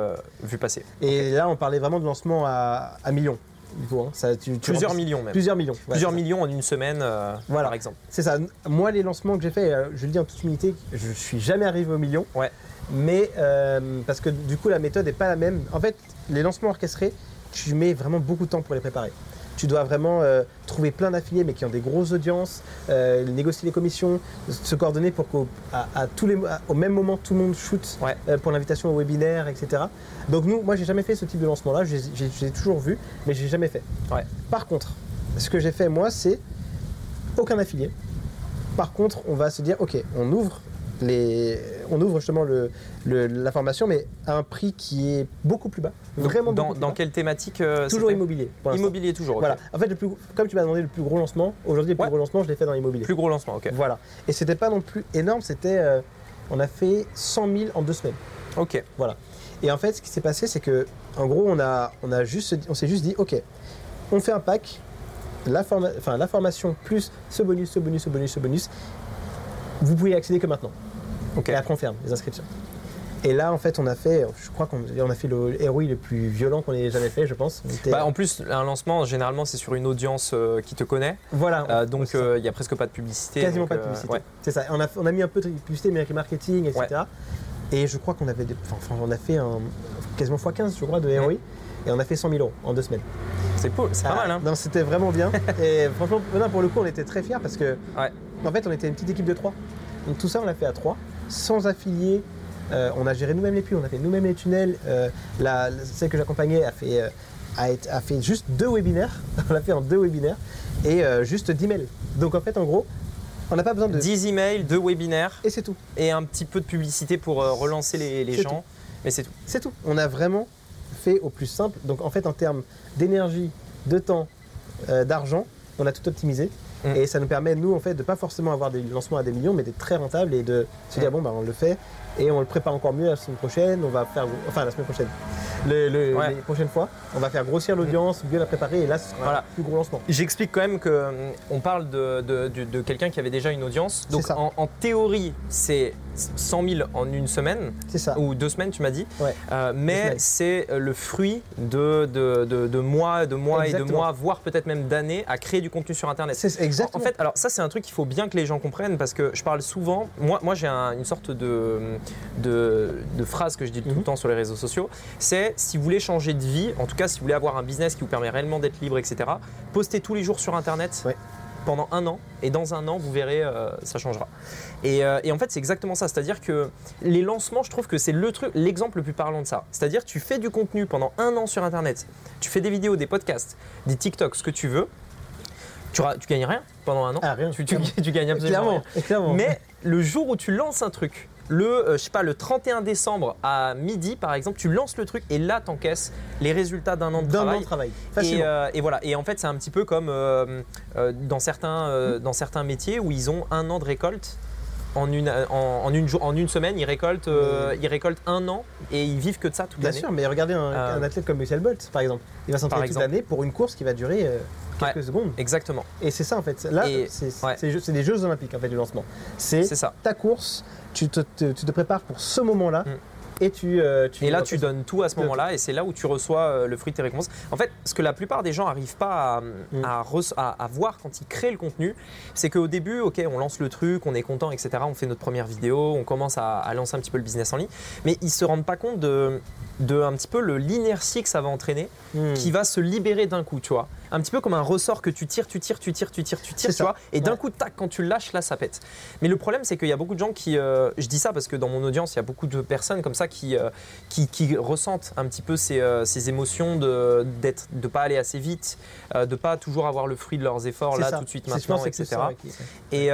vu passer. et là on parlait vraiment de lancement à, à millions coup hein. ça, tu- tu Plusieurs millions même. plusieurs millions Ouais, Plusieurs millions en une semaine, euh, Voilà. par exemple. C'est ça. Moi, les lancements que j'ai fait, euh, je le dis en toute humilité, je suis jamais arrivé au million. Ouais. Mais euh, parce que du coup, la méthode n'est pas la même. En fait, les lancements orchestrés, tu mets vraiment beaucoup de temps pour les préparer. Tu dois vraiment euh, trouver plein d'affiliés, mais qui ont des grosses audiences, euh, négocier les commissions, se coordonner pour qu'au à, à tous les, à- au même moment, tout le monde shoot Ouais. euh, pour l'invitation au webinaire, etc. Donc nous, moi, j'ai jamais fait ce type de lancement-là. J'ai j'ai- j'ai toujours vu, mais j'ai jamais fait. Ouais. Par contre, ce que j'ai fait moi, c'est aucun affilié. Par contre, on va se dire, ok, on ouvre les, on ouvre justement le, le- la formation, mais à un prix qui est beaucoup plus bas, vraiment dans, bas. quelle thématique euh, Toujours immobilier. Immobilier toujours. Voilà. En fait, le plus, comme tu m'as demandé le plus gros lancement, aujourd'hui le plus Ouais. gros lancement, je l'ai fait dans l'immobilier. Plus gros lancement, ok. Voilà. Et c'était pas non plus énorme, c'était, euh, on a fait 100 000 en deux semaines. Ok. Voilà. Et en fait, ce qui s'est passé, c'est que, en gros, on a, on a juste, on s'est juste dit, ok, on fait un pack, la, forma- enfin, la formation plus ce bonus, ce bonus, ce bonus, ce bonus. Vous pouvez y accéder que maintenant. Ok. Et après, on ferme les inscriptions. Et là, en fait, on a fait, je crois qu'on on a fait le ROI le plus violent qu'on ait jamais fait, je pense. Bah, en plus, un lancement, généralement, c'est sur une audience euh, qui te connaît. voilà. Euh, donc, euh, il n'y a presque pas de publicité. quasiment donc, pas de euh, publicité. ouais. C'est ça. On a, on a mis un peu de publicité, mais avec le marketing, etc. Et je crois qu'on avait, des- enfin, on a fait un, quasiment x15, je crois, de ROI. Et on a fait 100 000 euros en deux semaines. C'est cool, c'est pas Ah, mal. Hein. Non, c'était vraiment bien. et franchement, non, pour le coup, on était très fiers parce que, Ouais. en fait, on était une petite équipe de trois. Donc tout ça, on l'a fait à trois, sans affiliés. Euh, on a géré nous-mêmes les puits, on a fait nous-mêmes les tunnels. Euh, la, celle que j'accompagnais a fait, euh, a, été- a fait juste deux webinaires. on l'a fait en deux webinaires et juste 10 mails. Donc en fait, en gros, on n'a pas besoin de. 10 emails, 2 webinaires Et c'est tout. et un petit peu de publicité pour relancer les, gens. Mais c'est tout. C'est tout. On a vraiment fait au plus simple. Donc en fait, en termes d'énergie, de temps, d'argent, on a tout optimisé. Mm. Et ça nous permet, nous, en fait, de pas forcément avoir des lancements à des millions, mais d'être très rentable et de se dire, Mm. bon, bah, on le fait et on le prépare encore mieux la semaine prochaine. On va faire, enfin, la semaine prochaine, le, le- Ouais. les prochaines fois, on va faire grossir l'audience, mieux la préparer et là, ce sera Voilà. plus gros lancement. J'explique quand même que hum, on parle de, de- de- de quelqu'un qui avait déjà une audience. Donc en, en théorie, c'est 100 000 en une semaine C'est ça. ou deux semaines, tu m'as dit. Ouais. Euh, mais c'est euh, le fruit de, de, de- de mois, de mois et de mois, voire peut-être même d'années à créer du contenu sur Internet. C'est exactement. En fait, alors ça c'est un truc qu'il faut bien que les gens comprennent parce que je parle souvent, moi, moi j'ai un- une sorte de, de, de phrase que je dis tout Mhm. le temps sur les réseaux sociaux, c'est si vous voulez changer de vie, en tout cas si vous voulez avoir un business qui vous permet réellement d'être libre, etc., postez tous les jours sur Internet. Ouais. Pendant un an, et dans un an, vous verrez, euh, ça changera. Et, euh, et en fait, c'est exactement ça. C'est-à-dire que les lancements, je trouve que c'est le truc, l'exemple le plus parlant de ça. C'est-à-dire, tu fais du contenu pendant un an sur Internet, tu fais des vidéos, des podcasts, des TikTok, ce que tu veux. Tu, tu gagnes rien pendant un an. Ah, rien. Tu, tu- tu gagnes absolument rien. Clairement. Mais le jour où tu lances un truc, le, euh, je sais pas, le 31 décembre à midi par exemple, tu lances le truc et là t'encaisses les résultats d'un an de an travail. de travail. Et, Facilement. euh, et voilà. Et en fait, c'est un petit peu comme euh, dans, certains, Mm. euh, dans certains métiers où ils ont un an de récolte. En une, en, en une, jour- en une semaine, ils récoltent, euh, ils récoltent un an et ils vivent que de ça toute Bien l'année. sûr, mais regardez un, Euh, un athlète comme Usain Bolt, par exemple. Il va s'entraîner toute l'année pour une course qui va durer euh, quelques Ouais. secondes. Exactement, Et c'est ça en fait. Là, c'est ouais. des Jeux Olympiques en fait du lancement. C'est c'est ça. ta course, tu te, te- tu te prépares pour ce moment-là. Mm. et tu. euh, tu Et là, tu donnes tout à ce moment-là, et c'est là où tu reçois euh, le fruit de tes récompenses. En fait, ce que la plupart des gens n'arrivent pas à, Mm. à re- à- à voir quand ils créent le contenu, c'est qu'au début, ok, on lance le truc, on est content, etc. On fait notre première vidéo, on commence à, lancer un petit peu le business en ligne, mais ils se rendent pas compte de, de un petit peu l'inertie que ça va entraîner, Hmm. qui va se libérer d'un coup, tu vois. Un petit peu comme un ressort que tu tires, tu tires, tu tires, tu tires, tu tires, tu vois. Et d'un Ouais. coup, tac, quand tu le lâches, là, ça pète. Mais le problème, c'est qu'il y a beaucoup de gens qui. euh, je dis ça parce que dans mon audience, il y a beaucoup de personnes comme ça qui, euh, qui, qui ressentent un petit peu ces, euh, ces émotions de ne de pas aller assez vite, de pas toujours avoir le fruit de leurs efforts là, ça. tout de suite, maintenant, etc. ça, ouais, Et,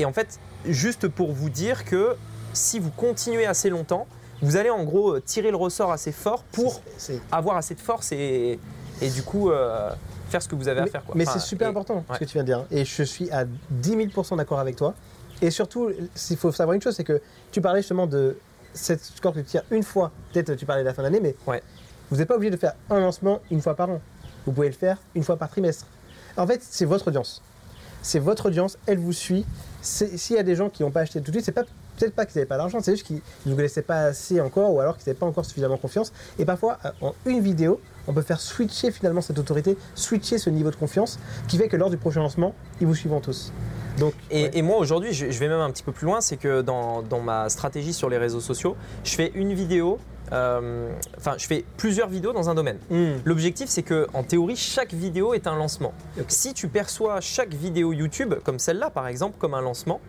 et en fait, juste pour vous dire que si vous continuez assez longtemps, vous allez en gros tirer le ressort assez fort pour avoir assez de force et, et du coup euh, faire ce que vous avez à mais, faire. Quoi. mais Enfin, c'est super et- important ce que tu viens de dire. Et je suis à 10 000% d'accord avec toi. Et surtout, il faut savoir une chose, c'est que tu parlais justement de cette score que tu tires une fois. Peut-être tu parlais de la fin d'année, mais Ouais. vous n'êtes pas obligé de faire un lancement une fois par an. Vous pouvez le faire une fois par trimestre. En fait, c'est votre audience. C'est votre audience, elle vous suit. S'il y a des gens qui n'ont pas acheté tout de suite, c'est pas peut-être pas qu'ils n'avaient pas d'argent, c'est juste qu'ils ne vous connaissaient pas assez encore ou alors qu'ils n'avaient pas encore suffisamment confiance. Et parfois, euh, en une vidéo, on peut faire switcher finalement cette autorité, switcher ce niveau de confiance qui fait que lors du prochain lancement, ils vous suivront tous. Donc, Et, ouais. et moi aujourd'hui, je, je vais même un petit peu plus loin, c'est que dans, dans ma stratégie sur les réseaux sociaux, je fais une vidéo, euh, enfin je fais plusieurs vidéos dans un domaine. Hmm. L'objectif, c'est que en théorie, chaque vidéo est un lancement. Ok. Si tu perçois chaque vidéo YouTube, comme celle-là par exemple, comme un lancement,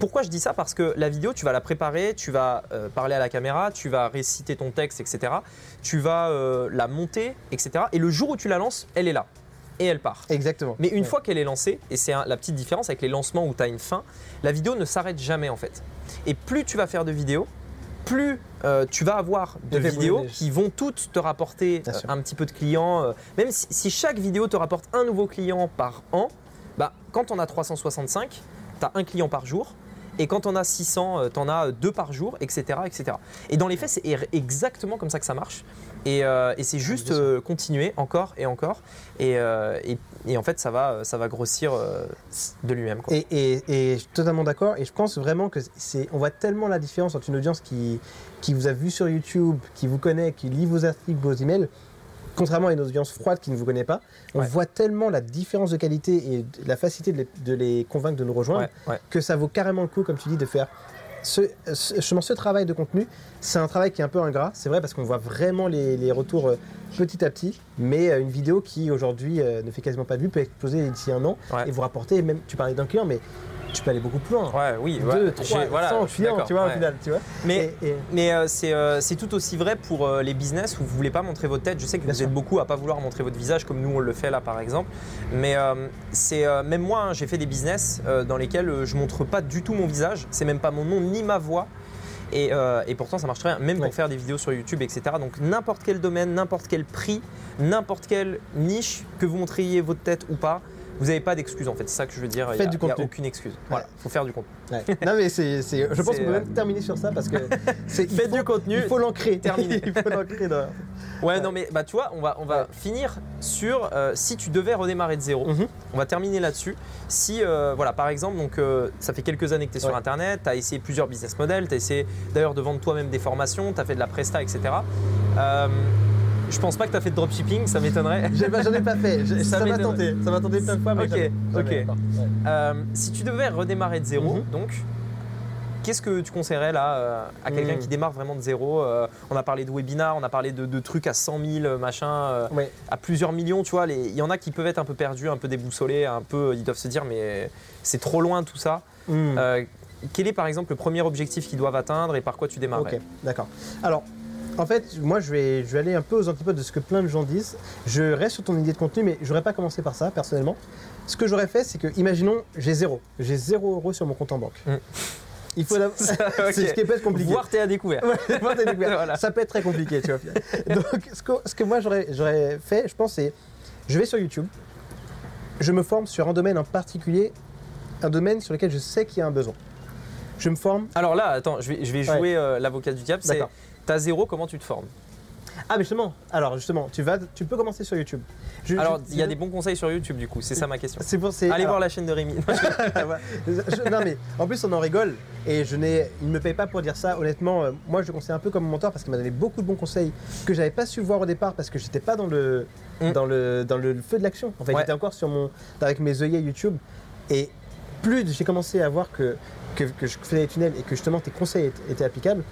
pourquoi je dis ça? Parce que la vidéo, tu vas la préparer, tu vas euh, parler à la caméra, tu vas réciter ton texte, etc. Tu vas euh, la monter, etc. Et le jour où tu la lances, elle est là. Et elle part. Exactement. Mais une Ouais. fois qu'elle est lancée, et c'est la petite différence avec les lancements où tu as une fin, la vidéo ne s'arrête jamais en fait. Et plus tu vas faire de vidéos, plus euh, tu vas avoir de vidéos qui vont toutes te rapporter euh, un petit peu de clients. euh, même si, si chaque vidéo te rapporte un nouveau client par an, bah, quand on a 365, tu as un client par jour. Et quand on a 600, tu en as deux par jour, etc. etc. Et dans les faits, c'est exactement comme ça que ça marche. Et, euh, et c'est juste sûr. euh, continuer encore et encore. Et, euh, et- et en fait, ça va, ça va grossir euh, de lui-même. et je suis totalement d'accord. Et je pense vraiment que c'est, on voit tellement la différence entre une audience qui, qui vous a vu sur YouTube, qui vous connaît, qui lit vos articles, vos emails, contrairement à une audience froide qui ne vous connaît pas. On Ouais. voit tellement la différence de qualité et la facilité de les, de les convaincre de nous rejoindre Ouais, que ça vaut carrément le coup, comme tu dis, de faire ce, ce, ce travail de contenu. C'est un travail qui est un peu ingrat, c'est vrai, parce qu'on voit vraiment les, les retours euh, petit à petit. Mais euh, une vidéo qui aujourd'hui euh, ne fait quasiment pas de vue peut exploser d'ici un an Ouais. et vous rapporter, même tu parlais d'un client, mais tu peux aller beaucoup plus loin. Ouais, oui, Deux, trois, voilà, clients, tu vois, ouais. au final, tu vois. Mais, Et- et- mais euh, c'est euh, c'est tout aussi vrai pour euh, les business où vous voulez pas montrer votre tête. Je sais que Bien vous sûr. êtes beaucoup à pas vouloir montrer votre visage comme nous on le fait là par exemple. Mais c'est même moi, hein, j'ai fait des business dans lesquels je montre pas du tout mon visage. C'est même pas mon nom ni ma voix. Et, euh, et pourtant ça marche très bien, même Ouais. pour faire des vidéos sur YouTube, etc. Donc n'importe quel domaine, n'importe quel prix, n'importe quelle niche, que vous montriez votre tête ou pas, vous n'avez pas d'excuse en fait. C'est ça que je veux dire. Faites Il y a- du il y a contenu. aucune excuse. Voilà, faut faire du contenu. ouais. non, mais c'est, je pense qu'on peut euh, même terminer sur ça parce que c'est, il Faites faut- du contenu. Il faut l'ancrer. Terminé. il faut l'ancrer dans. Ouais, non, mais bah, tu vois, on va, on va finir sur euh, si tu devais redémarrer de zéro. Mhm. On va terminer là-dessus. Si, euh, voilà, par exemple, donc, euh, ça fait quelques années que tu es sur Ouais. Internet, tu as essayé plusieurs business models, tu as essayé d'ailleurs de vendre toi-même des formations, tu as fait de la presta, etc. Je pense pas que tu as fait de dropshipping, ça m'étonnerait. J'en ai pas fait. Je- Ça m'a tenté. Ça m'a tenté plein de fois. Mais Ok, jamais. Jamais ok. Ouais. Euh, si tu devais redémarrer de zéro, Mhm. donc, qu'est-ce que tu conseillerais là euh, à quelqu'un Mhm. qui démarre vraiment de zéro Euh, On a parlé de webinars, on a parlé de, de trucs à 100 000, machin. euh, Ouais. à plusieurs millions, tu vois. Il y en a qui peuvent être un peu perdus, un peu déboussolés, un peu, ils doivent se dire mais c'est trop loin tout ça. Hmm. Quel est par exemple le premier objectif qu'ils doivent atteindre et par quoi tu démarrais Ok, d'accord. Alors, en fait, moi, je vais, je vais aller un peu aux antipodes de ce que plein de gens disent. Je reste sur ton idée de contenu, mais je n'aurais pas commencé par ça, personnellement. Ce que j'aurais fait, c'est que, imaginons, j'ai zéro. J'ai zéro euro sur mon compte en banque. Mm. Il faut d'abord- Ok. C'est ce qui peut être compliqué. Voir t'es à découvert. Découvert. Voilà. Ça peut être très compliqué, tu vois. Donc, ce que, ce que moi j'aurais j'aurais fait, je pense, c'est je vais sur YouTube, je me forme sur un domaine en particulier, un domaine sur lequel je sais qu'il y a un besoin. Je me forme. Alors là, attends, je vais, je vais jouer euh, l'avocat du diable. C'est D'accord. T'as zéro, comment tu te formes Ah, mais justement, alors justement, tu, vas, tu peux commencer sur YouTube. Je- Alors, il y a des bons conseils sur YouTube du coup, c'est ça ma question. C'est pour. Allez alors- voir la chaîne de Rémi. Je- non, mais en plus, on en rigole. Et je n'ai, il ne me paye pas pour dire ça. Honnêtement, euh, moi je le conseille un peu comme mon mentor parce qu'il m'a donné beaucoup de bons conseils que j'avais pas su voir au départ parce que j'étais pas dans le, Mm. dans le, dans le feu de l'action. En fait, Ouais. j'étais encore sur mon, avec mes œillets YouTube. Et plus j'ai commencé à voir que, que, que je faisais des tunnels et que justement tes conseils étaient, étaient applicables,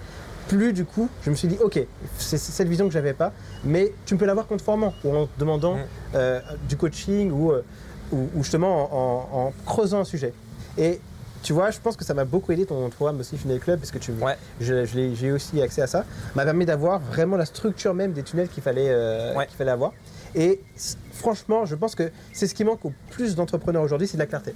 plus du coup, je me suis dit, ok, c'est cette vision que j'avais pas, mais tu peux l'avoir conformant ou en demandant euh, du coaching ou, euh, ou, ou justement en, en- en creusant un sujet. Et tu vois, je pense que ça m'a beaucoup aidé ton programme aussi Funnel Club parce que tu, Ouais. j'ai aussi accès à ça, m'a permis d'avoir vraiment la structure même des tunnels qu'il fallait, euh, Ouais. qu'il fallait avoir. Et franchement, je pense que c'est ce qui manque au plus d'entrepreneurs aujourd'hui, c'est de la clarté.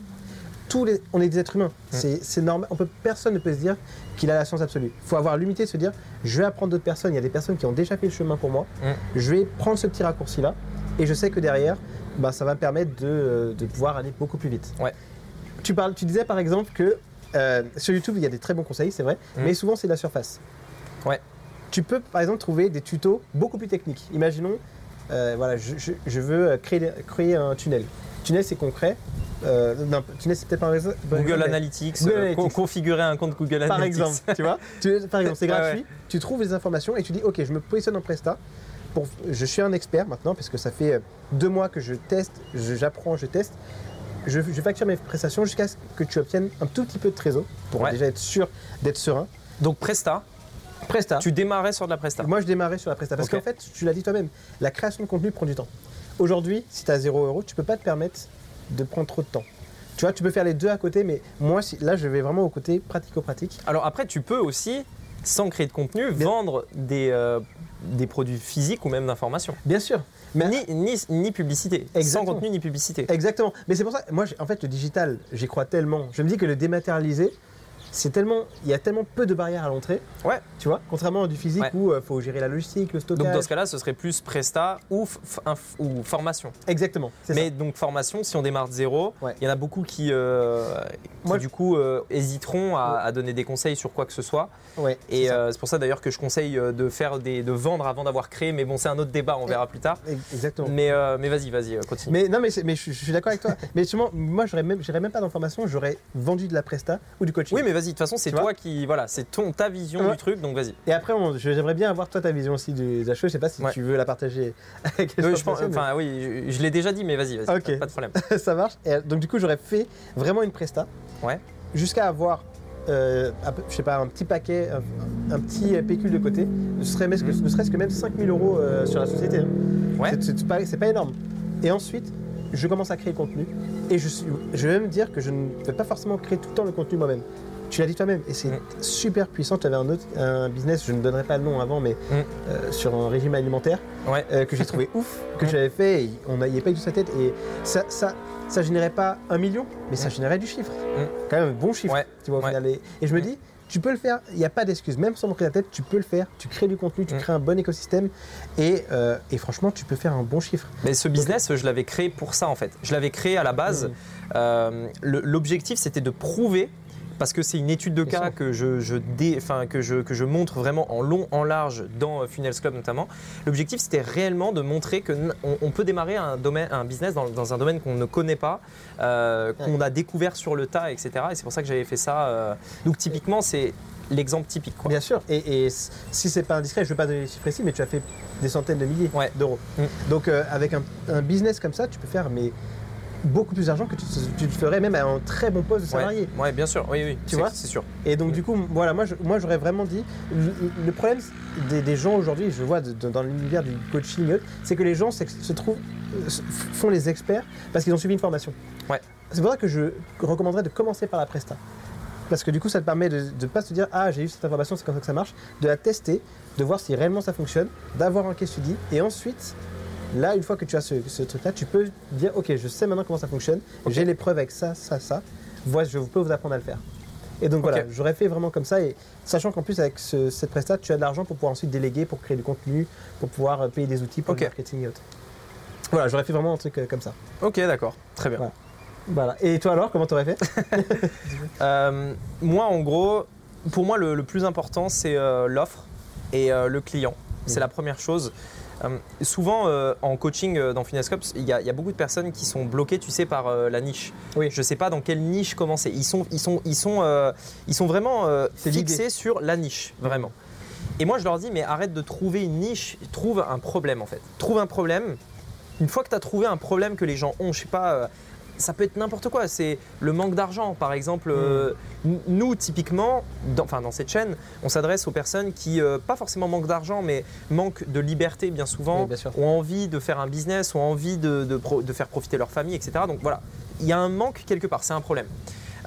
Tous les, on est des êtres humains, c'est c'est normal. On peut, personne ne peut se dire qu'il a la science absolue. Il faut avoir l'humilité de se dire, je vais apprendre d'autres personnes. Il y a des personnes qui ont déjà fait le chemin pour moi. Je vais prendre ce petit raccourci là, et je sais que derrière, bah, ça va me permettre de, de pouvoir aller beaucoup plus vite. Ouais. Tu, parles, tu disais par exemple que euh, sur YouTube, il y a des très bons conseils, c'est vrai, Mm. mais souvent c'est la surface. Ouais. Tu peux par exemple trouver des tutos beaucoup plus techniques. Imaginons, euh, voilà, je, je- je veux créer, créer un tunnel. Tunnel, c'est concret. Euh, non, c'est peut-être pas un réseau- Google Analytics, Google euh, Analytics. configurer un compte Google par Analytics. exemple, tu vois. Tu- par exemple, c'est Ouais, gratuit. Tu trouves les informations et tu dis, ok, je me positionne en Presta. Pour, je suis un expert maintenant parce que ça fait euh, deux mois que je teste, je- j'apprends, je teste. Je, je facture mes prestations jusqu'à ce que tu obtiennes un tout petit peu de trésor pour Ouais. déjà être sûr d'être serein. Donc Presta, Presta. tu démarrais sur de la Presta. Moi, je démarrais sur la Presta parce qu'en fait, tu l'as dit toi-même, la création de contenu prend du temps. Aujourd'hui, si tu as 0 euros, tu peux pas te permettre de prendre trop de temps. Tu vois, tu peux faire les deux à côté, mais moi, là, je vais vraiment au côté pratico-pratique. Alors après, tu peux aussi, sans créer de contenu, Bien- vendre des, euh, des produits physiques ou même d'informations. Bien sûr. Mais Ni, ni, ni publicité. Exactement. Sans contenu ni publicité. Exactement. Mais c'est pour ça, moi, en fait, le digital, j'y crois tellement. Je me dis que le dématérialisé, c'est tellement, il y a tellement peu de barrières à l'entrée. Ouais. Tu vois, contrairement à du physique Ouais. où il faut gérer la logistique, le stockage. Donc dans ce cas-là, ce serait plus Presta ou, formation. Exactement. Mais donc formation, si on démarre de zéro, il Ouais. y en a beaucoup qui, euh, qui, Moi, du coup euh, hésiteront à, Ouais. à donner des conseils sur quoi que ce soit. Ouais. Et euh, c'est pour ça d'ailleurs que je conseille euh, de faire des, de vendre avant d'avoir créé. Mais bon, c'est un autre débat, on verra plus tard. Exactement. Mais, euh, mais vas-y, vas-y, euh, continue. Mais non, mais, mais je, je suis d'accord avec toi. mais justement, moi, j'aurais même, même pas dans la formation, j'aurais vendu de la presta ou du coaching. Oui, mais vas-y. De toute façon, c'est toi qui, voilà, c'est ton ta vision Ouais. du truc. Donc vas-y. Et après, j'aimerais bien avoir toi ta vision aussi du- des choses. Je sais pas si Ouais. tu veux la partager avec les Oui, je pense- enfin oui, je, je l'ai déjà dit, mais vas-y, vas-y, Ok. pas, de problème. ça marche. Et, donc du coup, j'aurais fait vraiment une presta. Ouais. Jusqu'à avoir, euh, je sais pas, un petit paquet, un, un petit pécule de côté. Serait, même- ne serait-ce que même 5000 euros euh, sur la société. hein. Ouais. C'est- pas, pas énorme. Et ensuite, je commence à créer le contenu. Et je, suis, je vais même dire que je ne vais pas forcément créer tout le temps le contenu moi-même. Tu l'as dit toi-même, et c'est Mm. super puissant. Tu avais un autre un business, je ne donnerai pas le nom avant, mais Mm. euh, sur un régime alimentaire Ouais. euh, que j'ai trouvé ouf, que j'avais fait, et on n'y a pas eu de sa tête. Et ça, ça, ça générait pas un million, mais ça Mm. générait du chiffre. Quand même un bon chiffre, Ouais. tu vois, au Ouais. final. Et, et je me dis, tu peux le faire, il n'y a pas d'excuse. Même sans montrer la tête, tu peux le faire. Tu crées du contenu, tu crées un bon écosystème, et, euh, et franchement, tu peux faire un bon chiffre. Mais ce business, je l'avais créé pour ça en fait. Je l'avais créé à la base. Euh, L'objectif, c'était de prouver. Parce que c'est une étude de cas que je, je dé- enfin, que, je, que je montre vraiment en long, en large dans euh, Funnels Club notamment. L'objectif, c'était réellement de montrer qu'on on peut démarrer un, domaine, un business dans, dans un domaine qu'on ne connaît pas, euh, qu'on a découvert sur le tas, etc. Et c'est pour ça que j'avais fait ça. euh. Donc typiquement, c'est l'exemple typique. Quoi. Bien sûr, et, et si c'est pas indiscret, je ne veux pas donner les chiffres précis, mais tu as fait des centaines de milliers Ouais. d'euros. Mm. Donc euh, avec un, un business comme ça, tu peux faire mais, beaucoup plus d'argent que tu, tu te ferais même à un très bon poste de salarié. Ouais, ouais, bien sûr, oui, oui, Tu vois c'est sûr. Et donc du coup, voilà, moi, je- moi j'aurais vraiment dit, le, le problème des, des gens aujourd'hui, je vois de- de- dans l'univers du coaching, c'est que les gens se, se trouvent, euh, font les experts parce qu'ils ont suivi une formation. Ouais. C'est pour ça que je recommanderais de commencer par la presta. Parce que du coup, ça te permet de ne pas se dire Ah, j'ai eu cette information, c'est comme ça que ça marche, de la tester, de voir si réellement ça fonctionne, d'avoir un case study, et ensuite, là, une fois que tu as ce, ce truc-là, tu peux dire Ok, je sais maintenant comment ça fonctionne, j'ai les preuves avec ça, ça, ça, voici, je peux vous apprendre à le faire. Et donc voilà, j'aurais fait vraiment comme ça, et sachant qu'en plus, avec ce- cette presta, tu as de l'argent pour pouvoir ensuite déléguer, pour créer du contenu, pour pouvoir euh, payer des outils pour Ok. le marketing et autres. Voilà, j'aurais fait vraiment un truc euh, comme ça. Ok, d'accord, très bien. Voilà. Et toi alors, comment t'aurais fait Euh, moi, en gros, pour moi, le, le plus important, c'est euh, l'offre et euh, le client. C'est Mhm. la première chose. Euh, souvent, euh, en coaching euh, dans il y, a il y a beaucoup de personnes qui sont bloquées, tu sais, par la niche. Oui. Je sais pas dans quelle niche commencer. Ils sont, ils sont, ils sont, ils sont vraiment fixés sur la niche, vraiment. Et moi, je leur dis, mais arrête de trouver une niche, trouve un problème en fait. Trouve un problème. Une fois que tu as trouvé un problème que les gens ont, je sais pas, ça peut être n'importe quoi. C'est le manque d'argent, par exemple. euh, n- nous, typiquement, dans, enfin, dans cette chaîne, on s'adresse aux personnes qui, euh, pas forcément manquent d'argent, mais manquent de liberté bien souvent, Oui, bien sûr. ont envie de faire un business, ont envie de, de pro- de faire profiter leur famille, etc. Donc voilà, il y a un manque quelque part, c'est un problème.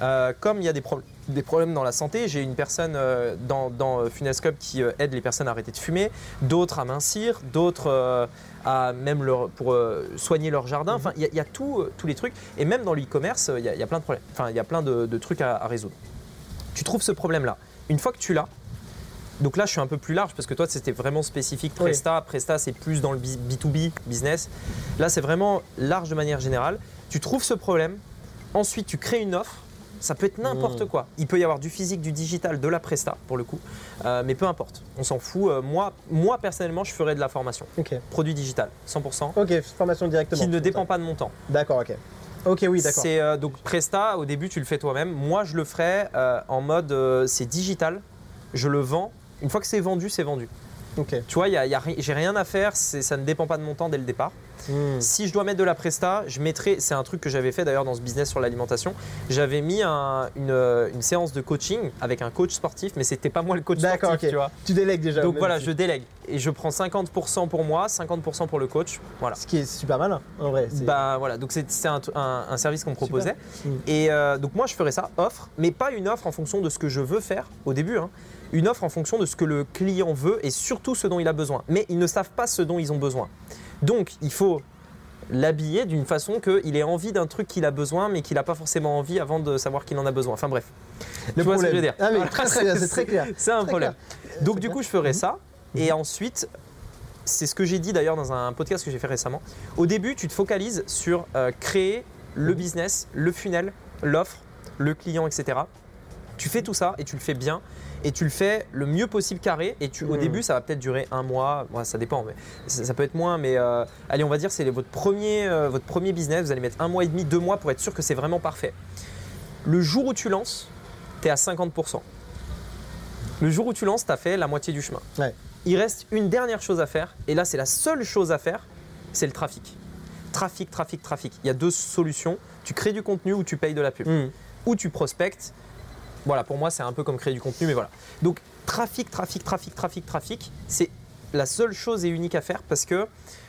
Euh, comme il y a des, pro- des problèmes dans la santé, j'ai une personne euh, dans, dans euh, Funescope qui aide les personnes à arrêter de fumer, d'autres à mincir, d'autres à même leur, pour soigner leur jardin. Enfin, il y, a- il y a tout, tous les trucs. Et même dans l'e-commerce, il y, a- il y a plein de problèmes. Enfin, il y a plein de, de trucs à, à résoudre. Tu trouves ce problème-là. Une fois que tu l'as, donc là, je suis un peu plus large parce que toi, c'était vraiment spécifique Oui. Presta. Presta, c'est plus dans le bi- B2B, business. Là, c'est vraiment large de manière générale. Tu trouves ce problème, ensuite, tu crées une offre. Ça peut être n'importe Mm. quoi. Il peut y avoir du physique, du digital, de la Presta, pour le coup. Euh, mais peu importe. On s'en fout. Euh, moi, moi, personnellement, je ferais de la formation. Produit digital, 100%, Ok, formation directement. qui ne dépend pas de mon temps. D'accord, ok. Ok, oui, d'accord. C'est euh, donc Presta. Au début, tu le fais toi-même. Moi, je le ferais euh, en mode c'est digital. Je le vends. Une fois que c'est vendu, c'est vendu. Tu vois, il y a- il y a ri- j'ai rien à faire. c'est- Ça ne dépend pas de mon temps dès le départ. Hmm. Si je dois mettre de la Presta, je mettrai. C'est un truc que j'avais fait d'ailleurs dans ce business sur l'alimentation. J'avais mis un- une, euh, une séance de coaching avec un coach sportif, mais c'était pas moi le coach D'accord, sportif, tu vois. Tu délègues déjà. Donc voilà, je délègue et je prends 50% pour moi, 50% pour le coach. Voilà. Ce qui est super malin, en vrai. c'est- Bah voilà, donc c'est c'est un, un- un service qu'on me proposait. Mm. Et euh, donc moi je ferais ça, offre, mais pas une offre en fonction de ce que je veux faire au début. hein. Une offre en fonction de ce que le client veut et surtout ce dont il a besoin. Mais ils ne savent pas ce dont ils ont besoin. Donc il faut l'habiller d'une façon qu'il ait envie d'un truc qu'il a besoin, mais qu'il n'a pas forcément envie avant de savoir qu'il en a besoin. Enfin bref. le tu vois ce que problème. je veux dire. Ah, mais Voilà, très, très bien, c'est très clair. C'est un Très problème. clair. Donc du clair. coup, je ferai ça. Et ensuite, c'est ce que j'ai dit d'ailleurs dans un podcast que j'ai fait récemment. Au début, tu te focalises sur euh, créer le business, le funnel, l'offre, le client, etc. Tu fais tout ça et tu le fais bien. Et tu le fais le mieux possible carré. Et tu, au Mhm. début, ça va peut-être durer un mois. Ouais, ça dépend, mais ça, ça peut être moins. Mais euh, allez, on va dire c'est votre premier, euh, votre premier business. Vous allez mettre un mois et demi, deux mois pour être sûr que c'est vraiment parfait. Le jour où tu lances, tu es à 50%. Le jour où tu lances, tu as fait la moitié du chemin. Ouais. Il reste une dernière chose à faire, et là c'est la seule chose à faire, c'est le trafic. Trafic, trafic, trafic. Il y a deux solutions. Tu crées du contenu ou tu payes de la pub. Hmm. Ou tu prospectes. Voilà, pour moi c'est un peu comme créer du contenu, mais voilà. Donc trafic, trafic, trafic, trafic, trafic, c'est la seule chose et unique à faire parce que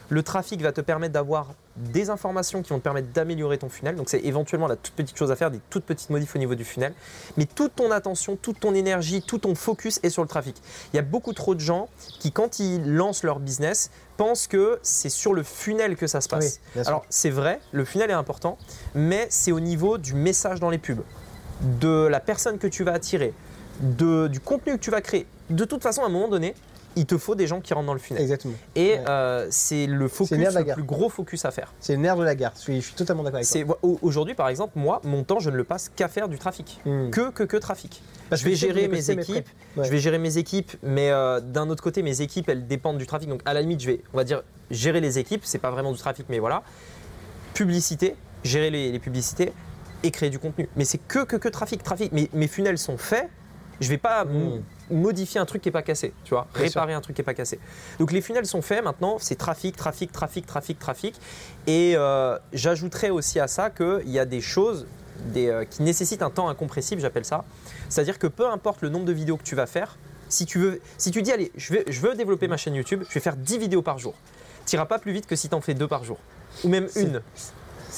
le trafic va te permettre d'avoir des informations qui vont te permettre d'améliorer ton funnel. Donc c'est éventuellement la toute petite chose à faire, des toutes petites modifs au niveau du funnel. Mais toute ton attention, toute ton énergie, tout ton focus est sur le trafic. Il y a beaucoup trop de gens qui, quand ils lancent leur business, pensent que c'est sur le funnel que ça se passe. Oui. Alors c'est vrai, le funnel est important, mais c'est au niveau du message dans les pubs, de la personne que tu vas attirer, de, du contenu que tu vas créer. De toute façon, à un moment donné, il te faut des gens qui rentrent dans le funnel. Exactement. Et Ouais. euh, c'est le focus, le nerf de la le plus gros focus à faire. C'est le nerf de la gare. Je suis, je suis totalement d'accord avec toi. Aujourd'hui, par exemple, moi, mon temps, je ne le passe qu'à faire du trafic, Hmm. que que que trafic. Parce je vais gérer mes équipes, Ouais. je vais gérer mes équipes, mais euh, d'un autre côté, mes équipes, elles dépendent du trafic. Donc à la limite, je vais, on va dire, gérer les équipes. C'est pas vraiment du trafic, mais voilà. Publicité, gérer les, les publicités et créer du contenu. Mais c'est que que que trafic, trafic. Mes, mes funnels sont faits. Je vais pas Hmm. modifier un truc qui est pas cassé, tu vois, Bien sûr. réparer un truc qui est pas cassé. Donc les funnels sont faits. Maintenant, c'est trafic, trafic, trafic, trafic, trafic. Et euh, j'ajouterais aussi à ça qu'il y a des choses des, euh, qui nécessitent un temps incompressible, j'appelle ça. C'est-à-dire que peu importe le nombre de vidéos que tu vas faire, si tu, veux, si tu dis, allez, je, vais, je veux développer ma chaîne YouTube, je vais faire 10 vidéos par jour. Tu n'iras pas plus vite que si tu en fais deux par jour. Ou même une.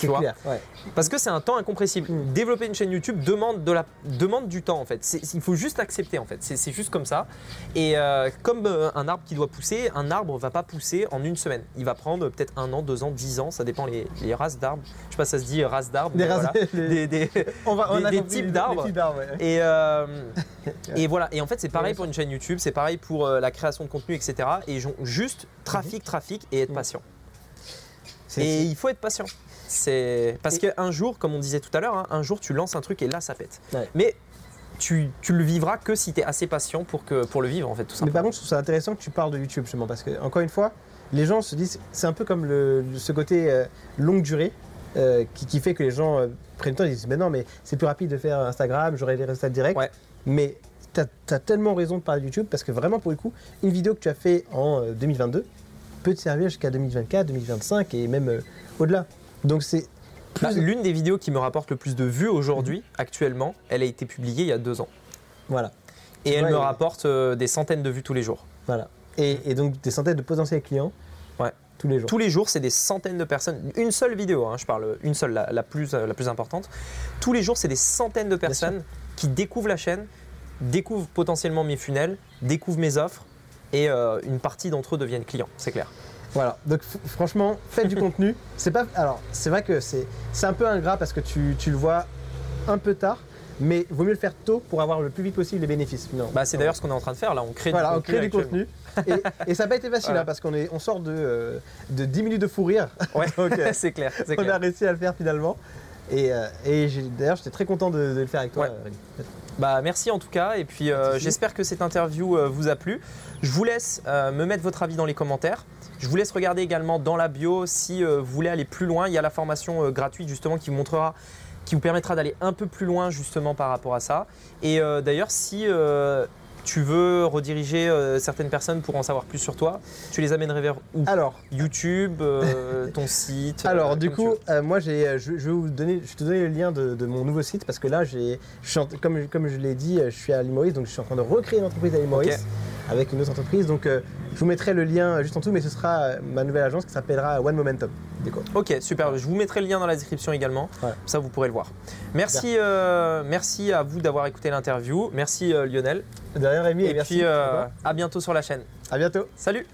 C'est vois. clair. Ouais. Parce que c'est un temps incompressible. Mm. Développer une chaîne YouTube demande, de la, demande du temps en fait. Il faut juste accepter en fait. C'est juste comme ça. Et euh, comme euh, un arbre qui doit pousser, un arbre va pas pousser en une semaine. Il va prendre peut-être un an, deux ans, dix ans. Ça dépend les, les races d'arbres. Je sais pas si ça se dit race d'arbres. Des voilà. Des- des- On va, on des- types d'arbres. ouais. Et, euh, et voilà. Et en fait, c'est pareil pour une chaîne YouTube. C'est pareil pour la création de contenu, etc. Et juste trafic, trafic et être Mm. patient. Et il faut être patient. C'est parce Et- qu'un jour, comme on disait tout à l'heure, hein, un jour tu lances un truc et là ça pète. Ouais. Mais tu, tu le vivras que si tu es assez patient pour, que, pour le vivre en fait tout Mais simplement. par contre, je trouve ça intéressant que tu parles de YouTube justement parce que, encore une fois, les gens se disent, c'est un peu comme le, ce côté euh, longue durée euh, qui, qui fait que les gens euh, prennent le temps, ils disent, mais non, mais c'est plus rapide de faire Instagram, j'aurai les résultats directs. Ouais. Mais tu as, tellement raison de parler de YouTube parce que vraiment, pour le coup, une vidéo que tu as fait en euh, 2022 peut te servir jusqu'à 2024, 2025 et même au-delà. Donc c'est Bah. L'une des vidéos qui me rapporte le plus de vues aujourd'hui, actuellement, elle a été publiée il y a deux ans. Voilà. Et elle me rapporte euh, des centaines de vues tous les jours. voilà. Et, et donc des centaines de potentiels clients Ouais. tous les jours. Tous les jours, c'est des centaines de personnes. Une seule vidéo, hein, je parle, une seule, la, la plus, euh, la plus importante. Tous les jours, c'est des centaines de personnes qui découvrent la chaîne, découvrent potentiellement mes funnels, découvrent mes offres et euh, une partie d'entre eux deviennent clients, c'est clair. Voilà, donc franchement, faites du contenu. C'est pas, alors c'est vrai que c'est, c'est un peu ingrat parce que tu, tu le vois un peu tard, mais vaut mieux le faire tôt pour avoir le plus vite possible les bénéfices. Non. Bah, c'est d'ailleurs ce qu'on est en train de faire là, on crée voilà, du on contenu. crée du contenu et, et ça n'a pas été facile Voilà. hein, parce qu'on est, on sort de, euh, de 10 minutes de fou rire. Ouais, euh, c'est clair, c'est on a réussi à le faire finalement. Et, euh, et j'ai- d'ailleurs, j'étais très content de, de le faire avec toi. Ouais. euh. Bah, merci en tout cas, et puis euh, j'espère que cette interview euh, vous a plu. Je vous laisse euh, me mettre votre avis dans les commentaires. Je vous laisse regarder également dans la bio si euh, vous voulez aller plus loin. Il y a la formation euh, gratuite justement qui vous montrera, qui vous permettra d'aller un peu plus loin justement par rapport à ça. Et euh, d'ailleurs, si tu veux rediriger euh, certaines personnes pour en savoir plus sur toi, tu les amènerais vers où? Alors, YouTube, euh, ton site. euh, Alors du coup, moi j'ai, je, je vais vous donner, je te donner le lien de, de mon nouveau site parce que là, j'ai, je suis en- comme, comme je l'ai dit, je suis à Maurice, donc je suis en train de recréer une entreprise à Maurice avec une autre entreprise. Donc je vous mettrai le lien juste en dessous, mais ce sera ma nouvelle agence qui s'appellera One Momentum. Ok, super. Je vous mettrai le lien dans la description également. Ouais. Ça, vous pourrez le voir. Merci, euh, merci à vous d'avoir écouté l'interview. Merci euh, Lionel. Derrière Rémi, Et merci. puis, euh, à bientôt sur la chaîne. À bientôt. Salut